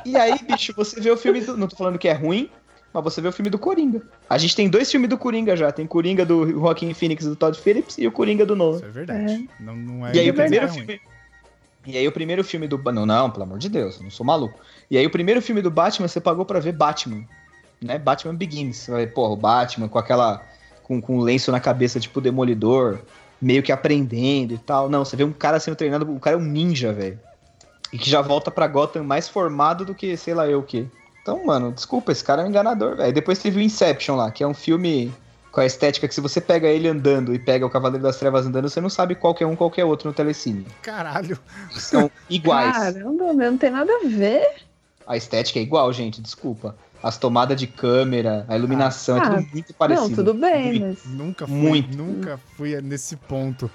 E aí, bicho, você vê o filme do... Não tô falando que é ruim, mas você vê o filme do Coringa. A gente tem dois filmes do Coringa já. Tem Coringa do Joaquin Phoenix e do Todd Phillips e o Coringa do Nolan. Isso é verdade. Não, não é E aí o é primeiro ruim. filme. E aí o primeiro filme do. Não, não, pelo amor de Deus, eu não sou maluco. E aí o primeiro filme do Batman, você pagou pra ver Batman. Né? Batman Begins. Você vai, porra, o Batman com aquela. Com, com um lenço na cabeça, tipo Demolidor, meio que aprendendo e tal. Não, você vê um cara sendo treinado, o cara é um ninja, velho. E que já volta pra Gotham mais formado do que sei lá eu o quê. Então, mano, desculpa, esse cara é um enganador, velho. Depois teve o Inception lá, que é um filme com a estética que se você pega ele andando e pega o Cavaleiro das Trevas andando, você não sabe qual que é um qual que é outro no telecine. Caralho. São iguais. Caramba, meu, não tem nada a ver. A estética é igual, gente, desculpa. As tomadas de câmera, a iluminação, é Ah, tudo muito parecido. Não, tudo bem, Muito. mas. Nunca fui, Muito. nunca fui nesse ponto.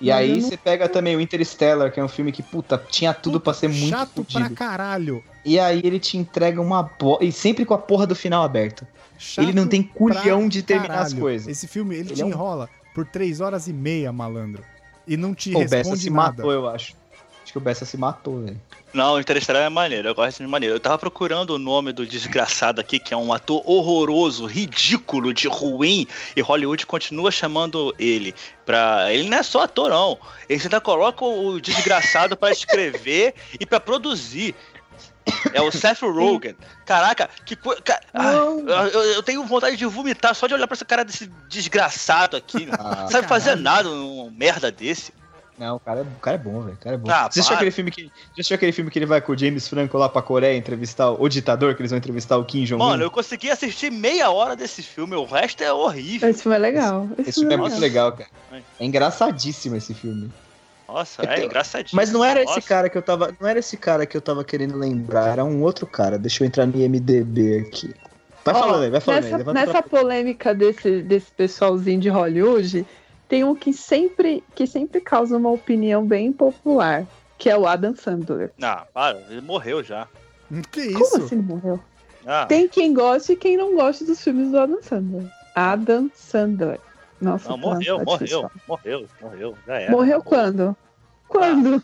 E aí Mas não- você pega também o Interstellar, que é um filme que, puta, tinha tudo pra ser muito Chato pra fudido. caralho. E aí ele te entrega uma bo... E sempre com a porra do final aberto. Chato ele não tem culhão de terminar as caralho. coisas. Esse filme, ele, Ele te é um- enrola por três horas e meia, malandro. E não te Pô, o Bessa responde se nada. matou, eu acho. Acho que o Bessa se matou, velho. Não, o Interestelar é maneiro, eu gosto de maneiro. Eu tava procurando o nome do desgraçado aqui, que é um ator horroroso, ridículo, de ruim, e Hollywood continua chamando ele pra. Ele não é só ator, não. Eles ainda colocam o desgraçado pra escrever e pra produzir. É o Seth Rogen. Caraca, que coisa. Não. eu, eu tenho vontade de vomitar só de olhar pra essa cara desse desgraçado aqui. Não Ah, sabe fazer nada, um merda desse. não, o cara, é, o cara é bom, velho. O cara é bom. Ah, Você assistiu aquele filme que. Já assistiu aquele filme que ele vai com o James Franco lá pra Coreia entrevistar o, o ditador, que eles vão entrevistar o Kim Jong-un? Mano, eu consegui assistir meia hora desse filme, o resto é horrível. Esse filme é legal. Esse, Esse filme é muito legal, cara. É engraçadíssimo esse filme. Nossa, Eu é tenho- engraçadinho. Mas não era esse Nossa. cara que eu tava. Não era esse cara que eu tava querendo lembrar, era um outro cara. Deixa eu entrar no IMDB aqui. Vai Ó, falando aí, vai falando nessa, aí. nessa pra- polêmica desse, desse pessoalzinho de Hollywood, tem um que sempre, que sempre causa uma opinião bem popular, que é o Adam Sandler. Não, para, ele morreu já. Que Como isso? assim ele morreu? Ah, Tem quem goste e quem não goste dos filmes do Adam Sandler. Adam Sandler. Nossa, não, morreu, morreu, morreu, morreu, já era. Morreu quando? Quando?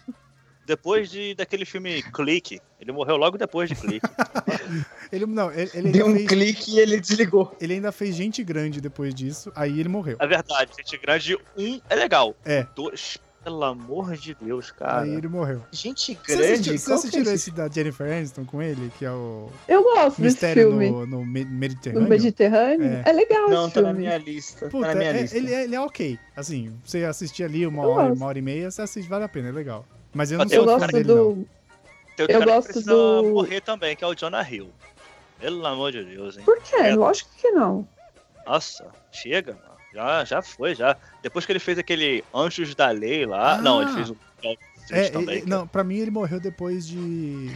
Depois de, daquele filme Clique. Ele morreu logo depois de Clique. Ele, não, ele, ele Deu um fez, clique e ele desligou. ele ainda fez gente grande depois disso, aí ele morreu. É verdade, Gente Grande 1 é legal. É. Dois, pelo amor de Deus, cara. Aí ele morreu. Gente Você grande. assistiu, você qual que é assistiu esse? da Jennifer Aniston com ele, que é o Eu gosto desse Mistério filme. no, no Me- No Mediterrâneo? Mediterrâneo? É. É, legal Não, esse tá na filme. minha lista. Puta, tá na minha é- lista. ele, é, ele é ok. Assim, você assistir ali uma Eu hora, gosto. uma hora e meia, você assiste, vale a pena, é legal. Mas eu não Eu sou gosto dele, não. do. Tem outro Eu cara que gosto do- morrer também, que é o Jonah Hill. Pelo amor de Deus, hein? Por quê? É. Lógico que não. Nossa, chega, mano. Já, já foi, já. Depois que ele fez aquele Anjos da Lei lá. não, ele Ah. fez um É, também. não, pra mim ele morreu depois de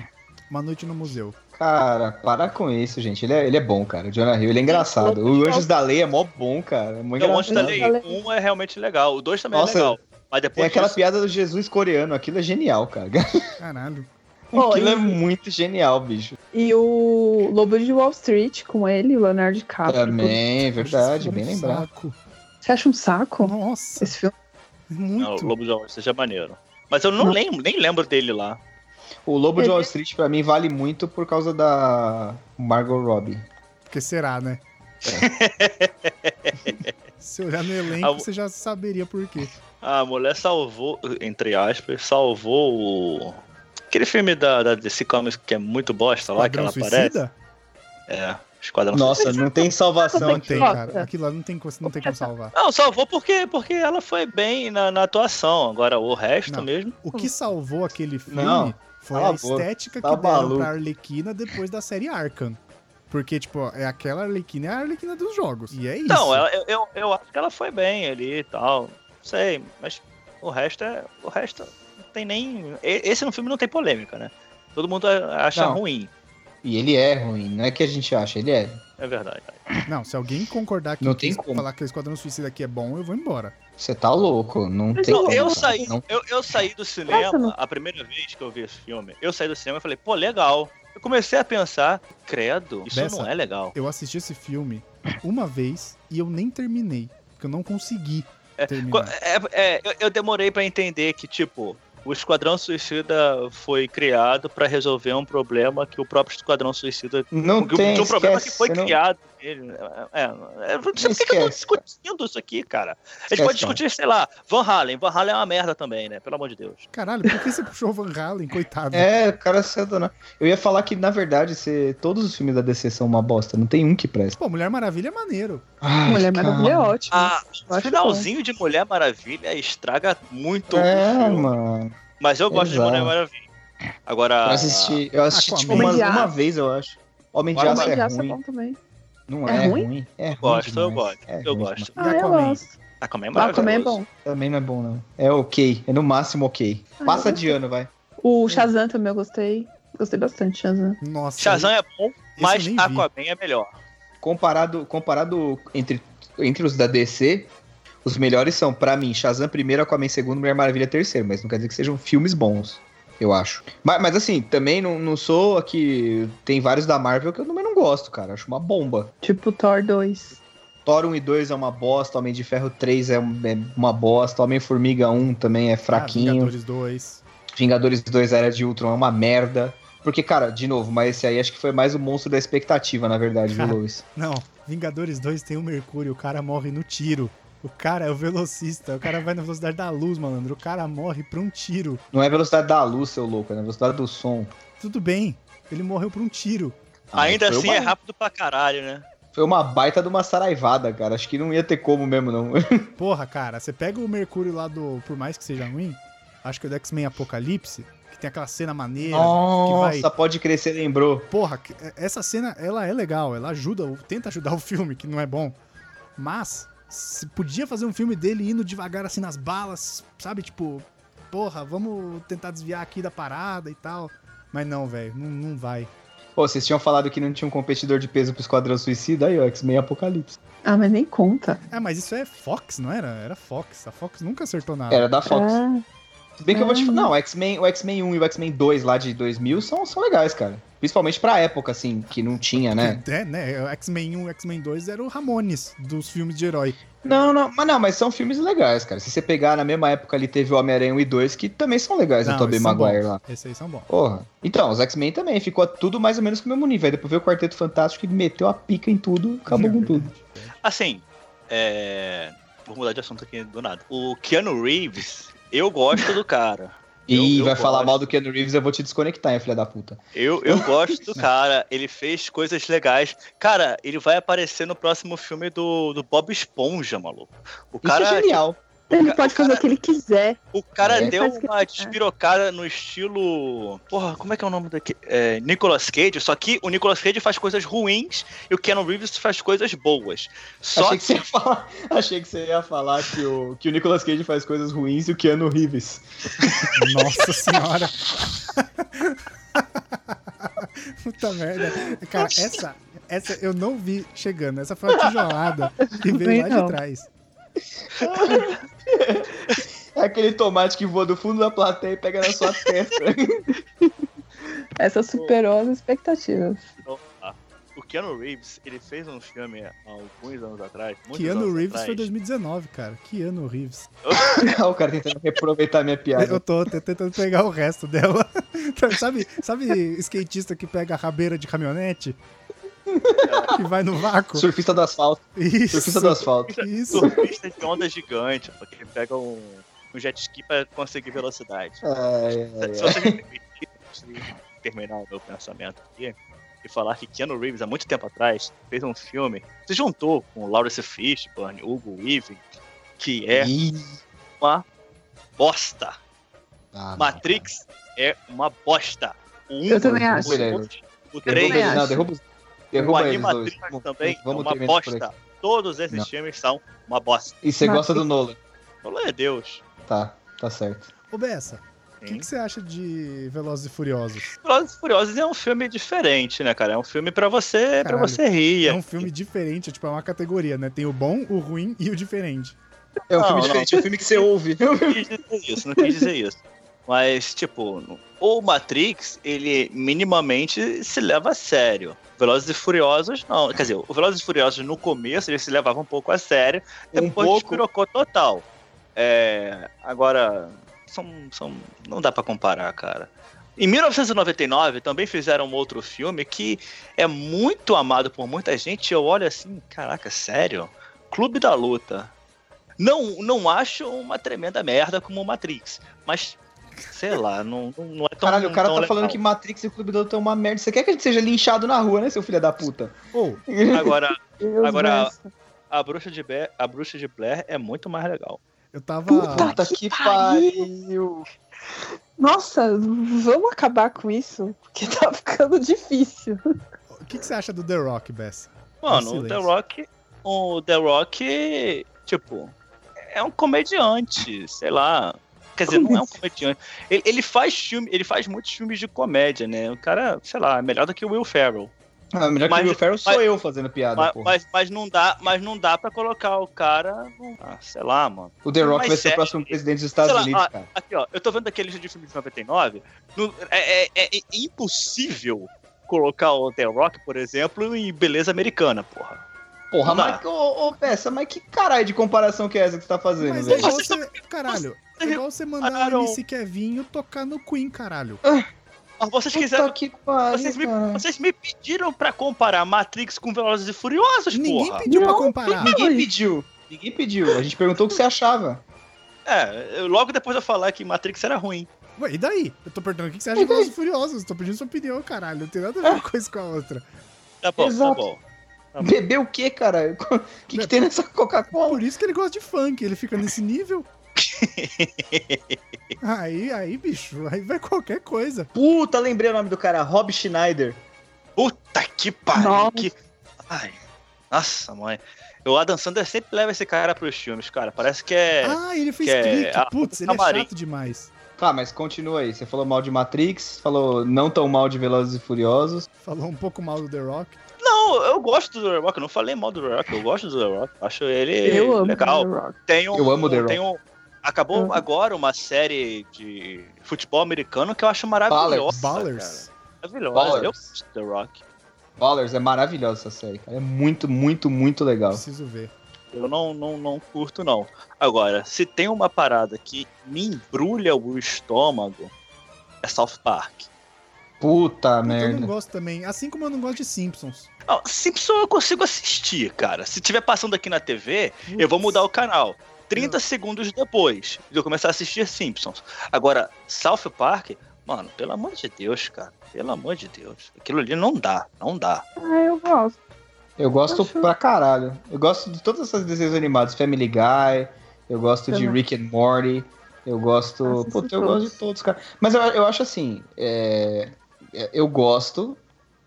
Uma Noite no Museu. Cara, para com isso, gente. Ele é, ele é bom, cara. O Jonah Hill, ele é engraçado. O Anjos da Lei é mó bom, cara. É mó Não, o Anjos da. Lei 1 é realmente legal. O 2 também Nossa, é legal. Mas Tem depois aquela disso, piada do Jesus coreano. Aquilo é genial, cara. Caralho. Aquilo e- é muito genial, bicho. E o Lobo de Wall Street com ele, o Leonardo DiCaprio. Também, é verdade, bem Um lembrado. saco. Você acha um saco Nossa, esse filme? não, o muito. Lobo de Wall Street seja maneiro. Mas eu não, Não. lembro, nem lembro dele lá. O Lobo de Wall Street, pra mim, vale muito por causa da Margot Robbie. Porque será, né? Se olhar no elenco, Ah, você já saberia por quê. A mulher salvou, entre aspas, salvou o. Aquele filme da, da DC Comics que é muito bosta lá, que Padrão ela aparece. Suicida? É, Esquadrão Nossa, não tem salvação Não Não aqui. tem, cara. Aquilo lá não tem, não tem como salvar. Não, salvou porque, porque ela foi bem na, na atuação. Agora o resto Não. mesmo. O que salvou aquele filme Não, foi a estética Tá que deram maluco. pra Arlequina depois da série Arkham. Porque, tipo, é aquela Arlequina é a Arlequina dos jogos. E é isso. Não, eu, eu, eu acho que ela foi bem ali e tal. Não sei, mas o resto é. O resto não tem nem. Esse no filme não tem polêmica, né? Todo mundo acha Não. ruim. E ele é ruim, não é que a gente acha, ele é. É verdade. Não, se alguém concordar que Não que tem como. falar que o Esquadrão Suicida aqui é bom, eu vou embora. Você tá louco, não Mas tem não, como. eu saí, Não- eu, eu saí do cinema, Nossa, a primeira vez que eu vi esse filme, eu saí do cinema e falei, pô, legal. Eu comecei a pensar, credo, isso Bessa. não é legal. Eu assisti esse filme uma vez e eu nem terminei. Porque eu não consegui Co- terminar. É, é, eu, eu demorei pra entender que, tipo, o Esquadrão Suicida foi criado pra resolver um problema que o próprio Esquadrão Suicida. Não que, tem, um problema esquece, que foi criado nele. É, é, eu não sei por que eu tô cara. discutindo isso aqui, cara. A gente Esquece, pode discutir, sei lá, Van Halen. Van Halen é uma merda também, né? Pelo amor de Deus. Caralho, por que você puxou o Van Halen, coitado? É, o cara se adonar. Eu ia falar que, na verdade, se todos os filmes da DC são uma bosta, não tem um que presta. Pô, Mulher Maravilha é maneiro. Ai, Mulher Maravilha é cara. ótima. Ah, o finalzinho de Mulher Maravilha estraga muito É, o filme. mano. Mas eu gosto Exato. de Mulher Maravilha. Agora. Eu assisti, eu assisti Aquaman. tipo, uma, uma vez, eu acho. Homem de Aço é Aço é ruim. bom também. Não É é, ruim? ruim? É ruim Gosto, eu demais. gosto. É eu gosto. Ah, eu Aquaman? gosto. Ah, como é Ah, também é maravilhoso. bom. Também não é bom, não. É ok. É no máximo ok. Ah, Passa eu de ano, vai. O Shazam também eu gostei. Gostei bastante de Shazam. Nossa. Shazam é bom, mas eu vi. Aquaman é melhor. Comparado, comparado entre, entre os da DC, os melhores são, pra mim, Shazam primeiro, Aquaman segundo, Mulher Maravilha terceiro. Mas não quer dizer que sejam filmes bons, eu acho. Mas, mas assim, também não, não sou aqui... Tem vários da Marvel que eu também não gosto, cara. Acho uma bomba. Tipo Thor 2. Thor 1 e 2 é uma bosta, Homem de Ferro 3 é é uma bosta, Homem-Formiga 1 também é Ah, fraquinho. Vingadores 2. Vingadores 2 Era de Ultron é uma merda. Porque, cara, de novo, mas esse aí acho que foi mais o monstro da expectativa, na verdade, viu. Luiz? Não, Vingadores 2 tem o Mercúrio, o cara morre no tiro. O cara é o velocista, o cara vai na velocidade da luz, malandro. O cara morre por um tiro. Não é velocidade da luz, seu louco, é na velocidade do som. Tudo bem, ele morreu por um tiro. Ah, Ainda assim uma- é rápido pra caralho, né? Foi uma baita de uma saraivada, cara. Acho que não ia ter como mesmo, não. Porra, cara, você pega o Mercúrio lá do. Por mais que seja ruim, acho que é do X-Men Apocalipse, que tem aquela cena maneira. Nossa, vai- pode crescer, lembrou. Porra, que- essa cena, ela é legal, ela ajuda, o- tenta ajudar o filme, que não é bom. Mas, se podia fazer um filme dele indo devagar assim nas balas, sabe? Tipo, porra, vamos tentar desviar aqui da parada e tal. Mas não, velho, não, não vai. Pô, vocês tinham falado que não tinha um competidor de peso pro Esquadrão Suicida, aí, ó, X-Men Apocalipse. Ah, mas nem conta. É, mas isso é Fox, não era? Era Fox. A Fox nunca acertou nada. Era da Fox. Ah, Se bem que eu vou te falar, não, o X-Men, o X-Men 1 e o X-Men 2 lá de 2000 são, são legais, cara. Principalmente pra época, assim, que não tinha, né? É, né? O X-Men 1 e o X-Men 2 era o Ramones dos filmes de herói. Não, não, mas não, mas são filmes legais, cara. Se você pegar na mesma época ali, teve o Homem-Aranha 1 e 2, que também são legais, Não, Tobey esses são Maguire bons. lá. Esses aí são bons. Porra. Então, os X-Men também, ficou tudo mais ou menos com o mesmo nível. Aí depois veio o Quarteto Fantástico que meteu a pica em tudo, acabou com tudo. Assim, é. Vou mudar de assunto aqui do nada. O Keanu Reeves, eu gosto do cara. E eu vai falar mal do Keanu Reeves, eu vou te desconectar, hein, filha da puta. Eu, eu gosto do cara, ele fez coisas legais. Cara, ele vai aparecer no próximo filme do, do Bob Esponja, maluco. O Isso cara, é genial. Ele ca- pode o fazer cara- o que ele quiser. o cara Ele deu o uma despirocada no estilo. Porra, como é que é o nome daqui? É, Nicolas Cage, só que o Nicolas Cage faz coisas ruins e o Keanu Reeves faz coisas boas. Só Achei que, você ia falar, achei que você ia falar que o, que o Nicolas Cage faz coisas ruins e o Keanu Reeves. Nossa senhora. Puta merda. Cara, essa, essa eu não vi chegando. Essa foi uma tijolada que veio lá Não. de trás. É aquele tomate que voa do fundo da plateia e pega na sua testa. Essa superou as expectativas. O Keanu Reeves, ele fez um filme há alguns anos atrás. Keanu anos Reeves atrás. foi 2019, cara. Keanu Reeves. Olha o cara tentando reaproveitar minha piada. Eu tô te- tentando pegar o resto dela. sabe, sabe skatista que pega a rabeira de caminhonete? Que vai no vácuo? Surfista do asfalto. Isso. Surfista do asfalto. Isso. Surfista de onda gigante, porque ele pega um, um jet ski pra conseguir velocidade. Ai, ai, Se ai. você me permitir, antes de terminar o meu pensamento aqui, e falar que Keanu Reeves, há muito tempo atrás, fez um filme, se juntou com Lawrence Fishburne, Hugo Weaving, que é Ih. uma bosta. Ah, não, Matrix é uma bosta. O um, Eu também acho. o cara. 3 Derruba ele, acho. não, derruba, o derruba eles dois. Animatrix Vamos- também vamos é uma bosta. Todos esses Não. filmes são uma bosta. E você gosta do. Nolan? Pelo é Deus. Tá, tá certo. Ô, Bessa, o que, que você acha de Velozes e Furiosos? Velozes e Furiosos é um filme diferente, né, cara? É um filme pra você, pra Caralho. você rir. É um filme diferente, tipo, é uma categoria, né? Tem o bom, o ruim e o diferente. É um Não, filme não. diferente, é um filme que você ouve. Não quis dizer isso, não quis dizer isso. Mas, tipo, o Matrix, ele minimamente se leva a sério. Velozes e Furiosos, não. Quer dizer, o Velozes e Furiosos no começo ele se levava um pouco a sério, Um depois pouco. despirocou total. É, agora, são, são, não dá pra comparar, cara. Em 1999 também fizeram um outro filme que é muito amado por muita gente. Eu olho assim, caraca, sério? Clube da Luta. Não, não acho uma tremenda merda como o Matrix, mas sei lá, não, não- é tão Caralho, o cara tá legal. falando que Matrix e o Clube do Luta é uma merda. Você quer que a gente seja linchado na rua, né, seu filho da puta? Ou, Agora, Deus Agora- Deus. a bruxa de Blair, a bruxa de Blair é muito mais legal. eu tava. Puta que pariu. Nossa, vamos acabar com isso, porque tá ficando difícil. O que, que você acha do The Rock, Bessa? Mano, o. The Rock, o The Rock, tipo, é um comediante, sei lá. Quer dizer, não é um comediante. Ele, ele faz filme, ele faz muitos filmes de comédia, né? O cara, sei lá, é melhor do que o Will Ferrell. Ah, melhor Mas- que o Will Ferrell sou mas- eu fazendo piada, Mas, mas, mas não dá, mas não dá para colocar o cara, no- ah, sei lá, mano. O The Rock vai ser o próximo presidente dos Estados lá, Unidos, ah, cara. Aqui, ó, eu tô vendo aquele lista de filmes de 99. no- é, é- é impossível colocar o The Rock, por exemplo, em beleza americana, porra. Porra, dá. mas, ô, ô, Peça, mas que caralho de comparação que é essa que você tá fazendo, Mas é velho? igual Vocês você. Caralho, é igual você mandar o MC Kevinho tocar no Queen, caralho. Mas vocês quiseram. que pariu, Vocês me, vocês me pediram pra comparar Matrix com Velozes e Furiosos, Ninguém porra. pediu pra Não, comparar. Ninguém pediu. Ninguém pediu. A gente perguntou o que você achava. É, eu- logo depois de eu falar que Matrix era ruim. Ué, e daí? Eu tô perguntando o que você acha de Velozes e Furiosos. Eu tô pedindo sua opinião, caralho. Não tem nada a ver uma coisa com a outra. Tá bom, Exato. tá bom. Tá. Beber o quê, cara? O que, que tem nessa Coca-Cola? Por isso que ele gosta de funk, ele fica nesse nível. aí, aí, bicho, aí vai qualquer coisa. Puta, lembrei o nome do cara. Rob Schneider. Puta que pariu. Nossa. Que... Ai. Nossa, mãe. O Adam Sandler sempre leva esse cara pros filmes, cara. Parece que é. Ah, ele fez é clique. a- Putz, ele é camarim. chato demais. Tá, mas continua aí. Você falou mal de Matrix, falou não tão mal de Velozes e Furiosos. Falou um pouco mal do The Rock. Não, eu gosto do The Rock, eu não falei mal do The Rock, eu gosto do The Rock. Acho ele Eu amo legal. The Rock. Tem um, Eu amo The Rock. tem um- acabou Uhum. agora uma série de futebol americano que eu acho maravilhosa. Ballers. cara. Maravilhosa. Ballers. Eu gosto do The Rock. Ballers é maravilhosa essa série, cara. É muito, muito, muito legal. Preciso ver. Eu não, não, não curto, não. Agora, se tem uma parada que me embrulha o estômago, é South Park. Puta Puta, eu não merda. gosto também. Assim como eu não gosto de Simpsons. Não, Simpson eu consigo assistir, cara. Se tiver passando aqui na TV, eu vou mudar o canal. 30 segundos depois de eu começar a assistir Simpsons. Agora, South Park, mano, pelo amor de Deus, cara. Pelo amor de Deus. Aquilo ali não dá, não dá. Ah, eu gosto. Eu gosto Acho- pra caralho. Eu gosto de todas essas desenhos animados. Family Guy, eu gosto de Também. Rick and Morty, eu gosto... Puta, eu gosto de todos, cara. Mas eu, eu acho assim, é, eu gosto,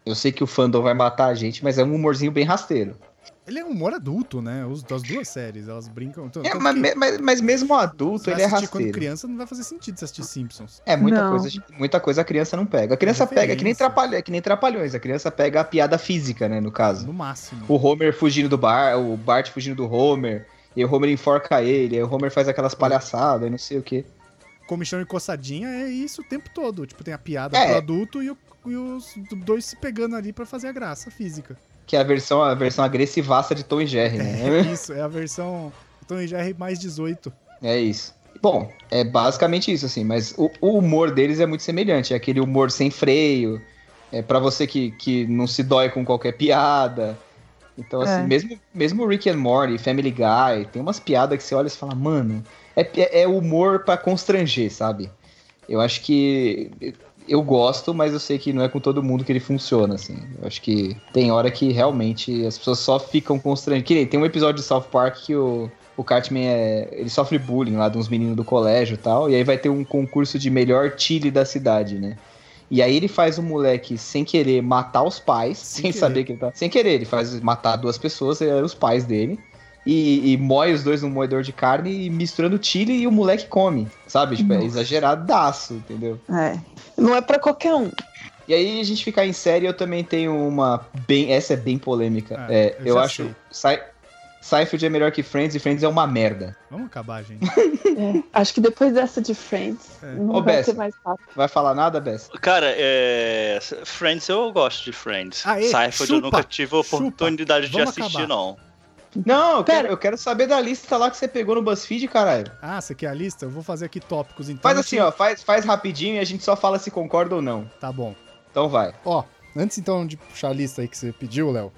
eu sei que o fandom vai matar a gente, mas é um humorzinho bem rasteiro. Ele é um humor adulto, né? Os, das duas séries, elas brincam. Tanto É, que mas, mas, mas mesmo adulto, ele é assistir quando rasteiro. criança, não vai fazer sentido você assistir Simpsons. É, muita Não. coisa, muita coisa a criança não pega. A criança É pega, é que nem, trapalha, é que nem trapalhões, a criança pega a piada física, né, no caso. No máximo. O Homer fugindo do bar, o Bart fugindo do Homer, e o Homer enforca ele, aí o Homer faz aquelas palhaçadas e não sei o que. Comichão e coçadinha é isso o tempo todo. Tipo, tem a piada É. pro adulto e, o- e os dois se pegando ali pra fazer a graça física. Que é a versão, a versão agressivaça de Tom e Jerry, É né? isso, é a versão Tom e Jerry mais 18. É isso. Bom, é basicamente isso, assim, mas o, o humor deles é muito semelhante. É aquele humor sem freio, é para você que, que não se dói com qualquer piada. Então, assim, É. mesmo, mesmo Rick and Morty, Family Guy, tem umas piadas que você olha e você fala, mano, é, é, é humor pra constranger, sabe? Eu acho que. Eu gosto, mas eu sei que não é com todo mundo que ele funciona, assim. Eu acho que tem hora que realmente as pessoas só ficam constrangidas. Que nem tem um episódio de South Park que o, o Cartman é. Ele sofre bullying lá de uns meninos do colégio e tal. E aí vai ter um concurso de melhor chile da cidade, né? E aí ele faz o moleque sem querer matar os pais, Sem sem, saber que ele tá. Sem querer, ele faz matar duas pessoas, eram os pais dele. E, e moe os dois num moedor de carne e misturando chile e o moleque come. Sabe? Tipo, é Nossa. exageradaço, entendeu? É. Não é pra qualquer um. E aí a gente ficar em série, eu também tenho uma bem. Essa é bem polêmica. Ah, é, eu eu acho. Sai- Seinfeld é melhor que Friends e Friends é uma merda. Vamos acabar, gente. É. Acho que depois dessa de Friends, É. não Ô, vai Bessa. ser mais fácil. Vai falar nada, Bess? Cara, é... Friends, eu gosto de Friends. Aê, Seinfeld eu chupa, nunca tive a oportunidade de Vamos assistir, acabar. não. Não, eu quero, eu quero saber da lista lá que você pegou no BuzzFeed, caralho. Ah, você quer a lista? Eu vou fazer aqui tópicos, então. Faz assim, ó, faz, faz rapidinho e a gente só fala se concorda ou não. Tá bom. Então vai. Ó, antes então de puxar a lista aí que você pediu, Léo,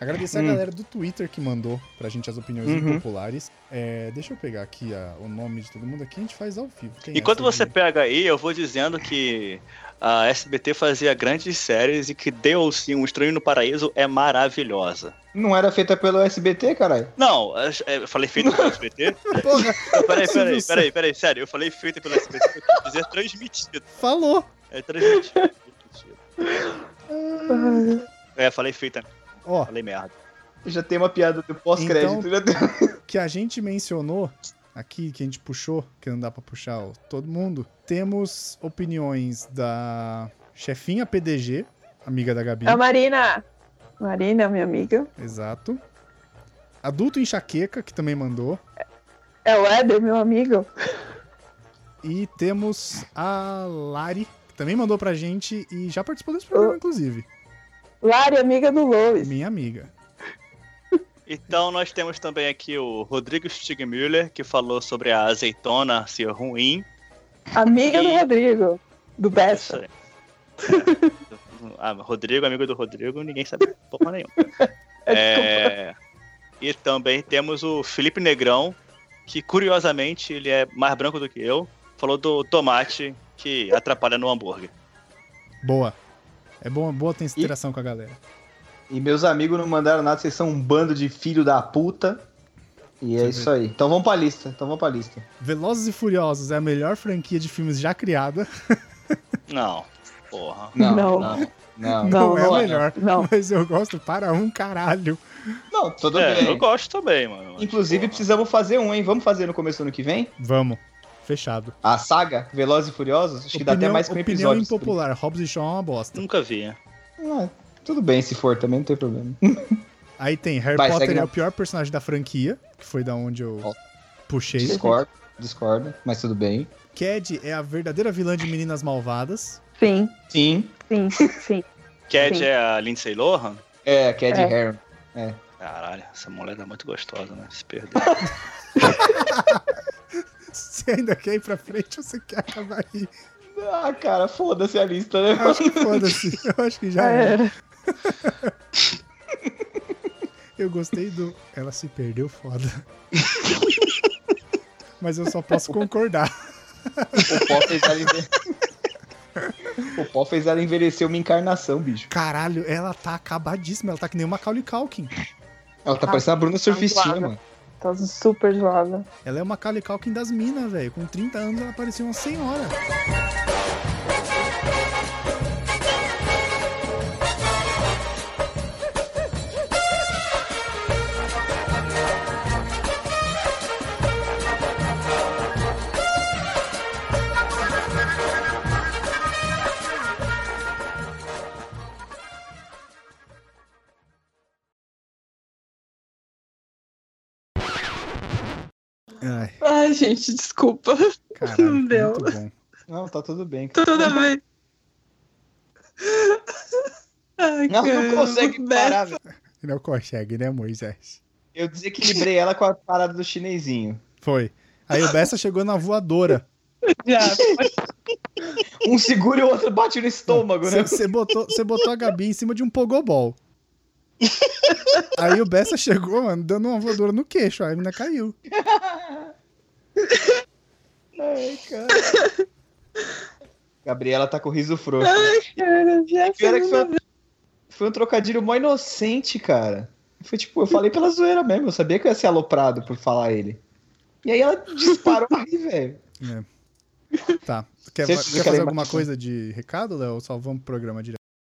agradecer Hum. a galera do Twitter que mandou pra gente as opiniões Uhum. impopulares. É, deixa eu pegar aqui a- o nome de todo mundo aqui, a gente faz ao vivo. Tem Enquanto essa você pega aí, eu vou dizendo que a SBT fazia grandes séries e que DLC, Um Estranho no Paraíso, é maravilhosa. Não era feita pelo SBT, caralho? Não, é, eu falei feita pelo SBT? Porra, peraí, peraí, peraí, peraí, sério, eu falei feita pelo SBT, eu quis dizer transmitido. falou. É transmitido. transmitido. É, falei feita, Ó, falei merda. Já tem uma piada do pós-crédito. Então- já tem- que a gente mencionou aqui, que a gente puxou, que não dá pra puxar ó, todo mundo, temos opiniões da chefinha PDG, amiga da Gabi. A Marina. Marina, minha amiga. Exato. Adulto Enxaqueca, que também mandou. É o Éder, meu amigo. E temos a Lari, que também mandou pra gente e já participou desse programa, Oh. inclusive. Lari, amiga do Lois. Minha amiga. Então nós temos também aqui o Rodrigo Stigmüller, que falou sobre a azeitona ser ruim. Amiga do E- Rodrigo. Do Bessa. aí. É. Ah, Rodrigo, amigo do Rodrigo, ninguém sabe porra nenhuma. É, e também temos o Felipe Negrão, que curiosamente ele é mais branco do que eu. Falou do tomate que atrapalha no hambúrguer. Boa. É bom, boa ter essa interação com a galera. E meus amigos não mandaram nada, vocês são um bando de filho da puta. E é isso aí. Então vamos pra lista. Então vamos pra lista. Velozes e Furiosos é a melhor franquia de filmes já criada. Não, porra. Não, Não. não. Não, Não, Não, é não a é. melhor. Não. Mas eu gosto para um caralho. Não, tudo É, bem. eu gosto também, mano. Inclusive, Porra. precisamos fazer um, hein? Vamos fazer no começo do ano que vem? Vamos. Fechado. A saga Velozes e Furiosos? Acho que dá até mais que um opinião episódio. impopular. Hobbs e Shaw é uma bosta. Nunca vi. Ah, tudo bem, se for também, não tem problema. Aí tem Harry Vai, Potter é o pior personagem da franquia, que foi da onde eu Ó. puxei. Discordo, discordo, mas tudo bem. Cad é a verdadeira vilã de Meninas Malvadas. Sim, Sim, sim, sim. Cad é a Lindsay Lohan? é, Cad É. Heron. Caralho, essa mulher é muito gostosa, né? Se perdeu. Você ainda quer ir pra frente ou você quer acabar aí? Ah, cara, foda-se a lista, né? Eu acho que foda-se. Eu acho que já Já era. Eu gostei do. Ela se perdeu foda. Mas eu só posso concordar. O pó fez ela envelhecer. O pó fez ela envelhecer uma encarnação, bicho. Caralho, ela tá acabadíssima. Ela tá que nem uma Macaulay Culkin. Ela tá parecendo a Bruna Surfistinha, zoada. mano. Tá super zoada. Ela é uma Macaulay Culkin das minas, velho. Com 30 anos ela parecia uma senhora. Ai, Ai, gente, desculpa. caralho. Não deu. Muito bom. Não, tá tudo bem. cara. Toda vez. Ai, Não, não consegue parar, velho. Não consegue, né, Moisés? Eu desequilibrei ela com a parada do chinesinho. Foi. Aí o Bessa chegou na voadora. Já. Um segura e o outro bate no estômago, né? Você botou, você botou a Gabi em cima de um pogobol. Aí o Bessa chegou, mano, dando uma voadora no queixo. Aí a menina caiu. Ai, cara. Gabriela tá com o riso frouxo. Cara, já Pior é que foi foi, foi um trocadilho mó inocente, cara. Foi tipo, eu falei pela zoeira mesmo. Eu sabia que eu ia ser aloprado por falar ele. E aí ela disparou aí, velho. É. Tá. Quer, quer fazer alguma coisa de recado, Léo? Ou só vamos pro programa direto?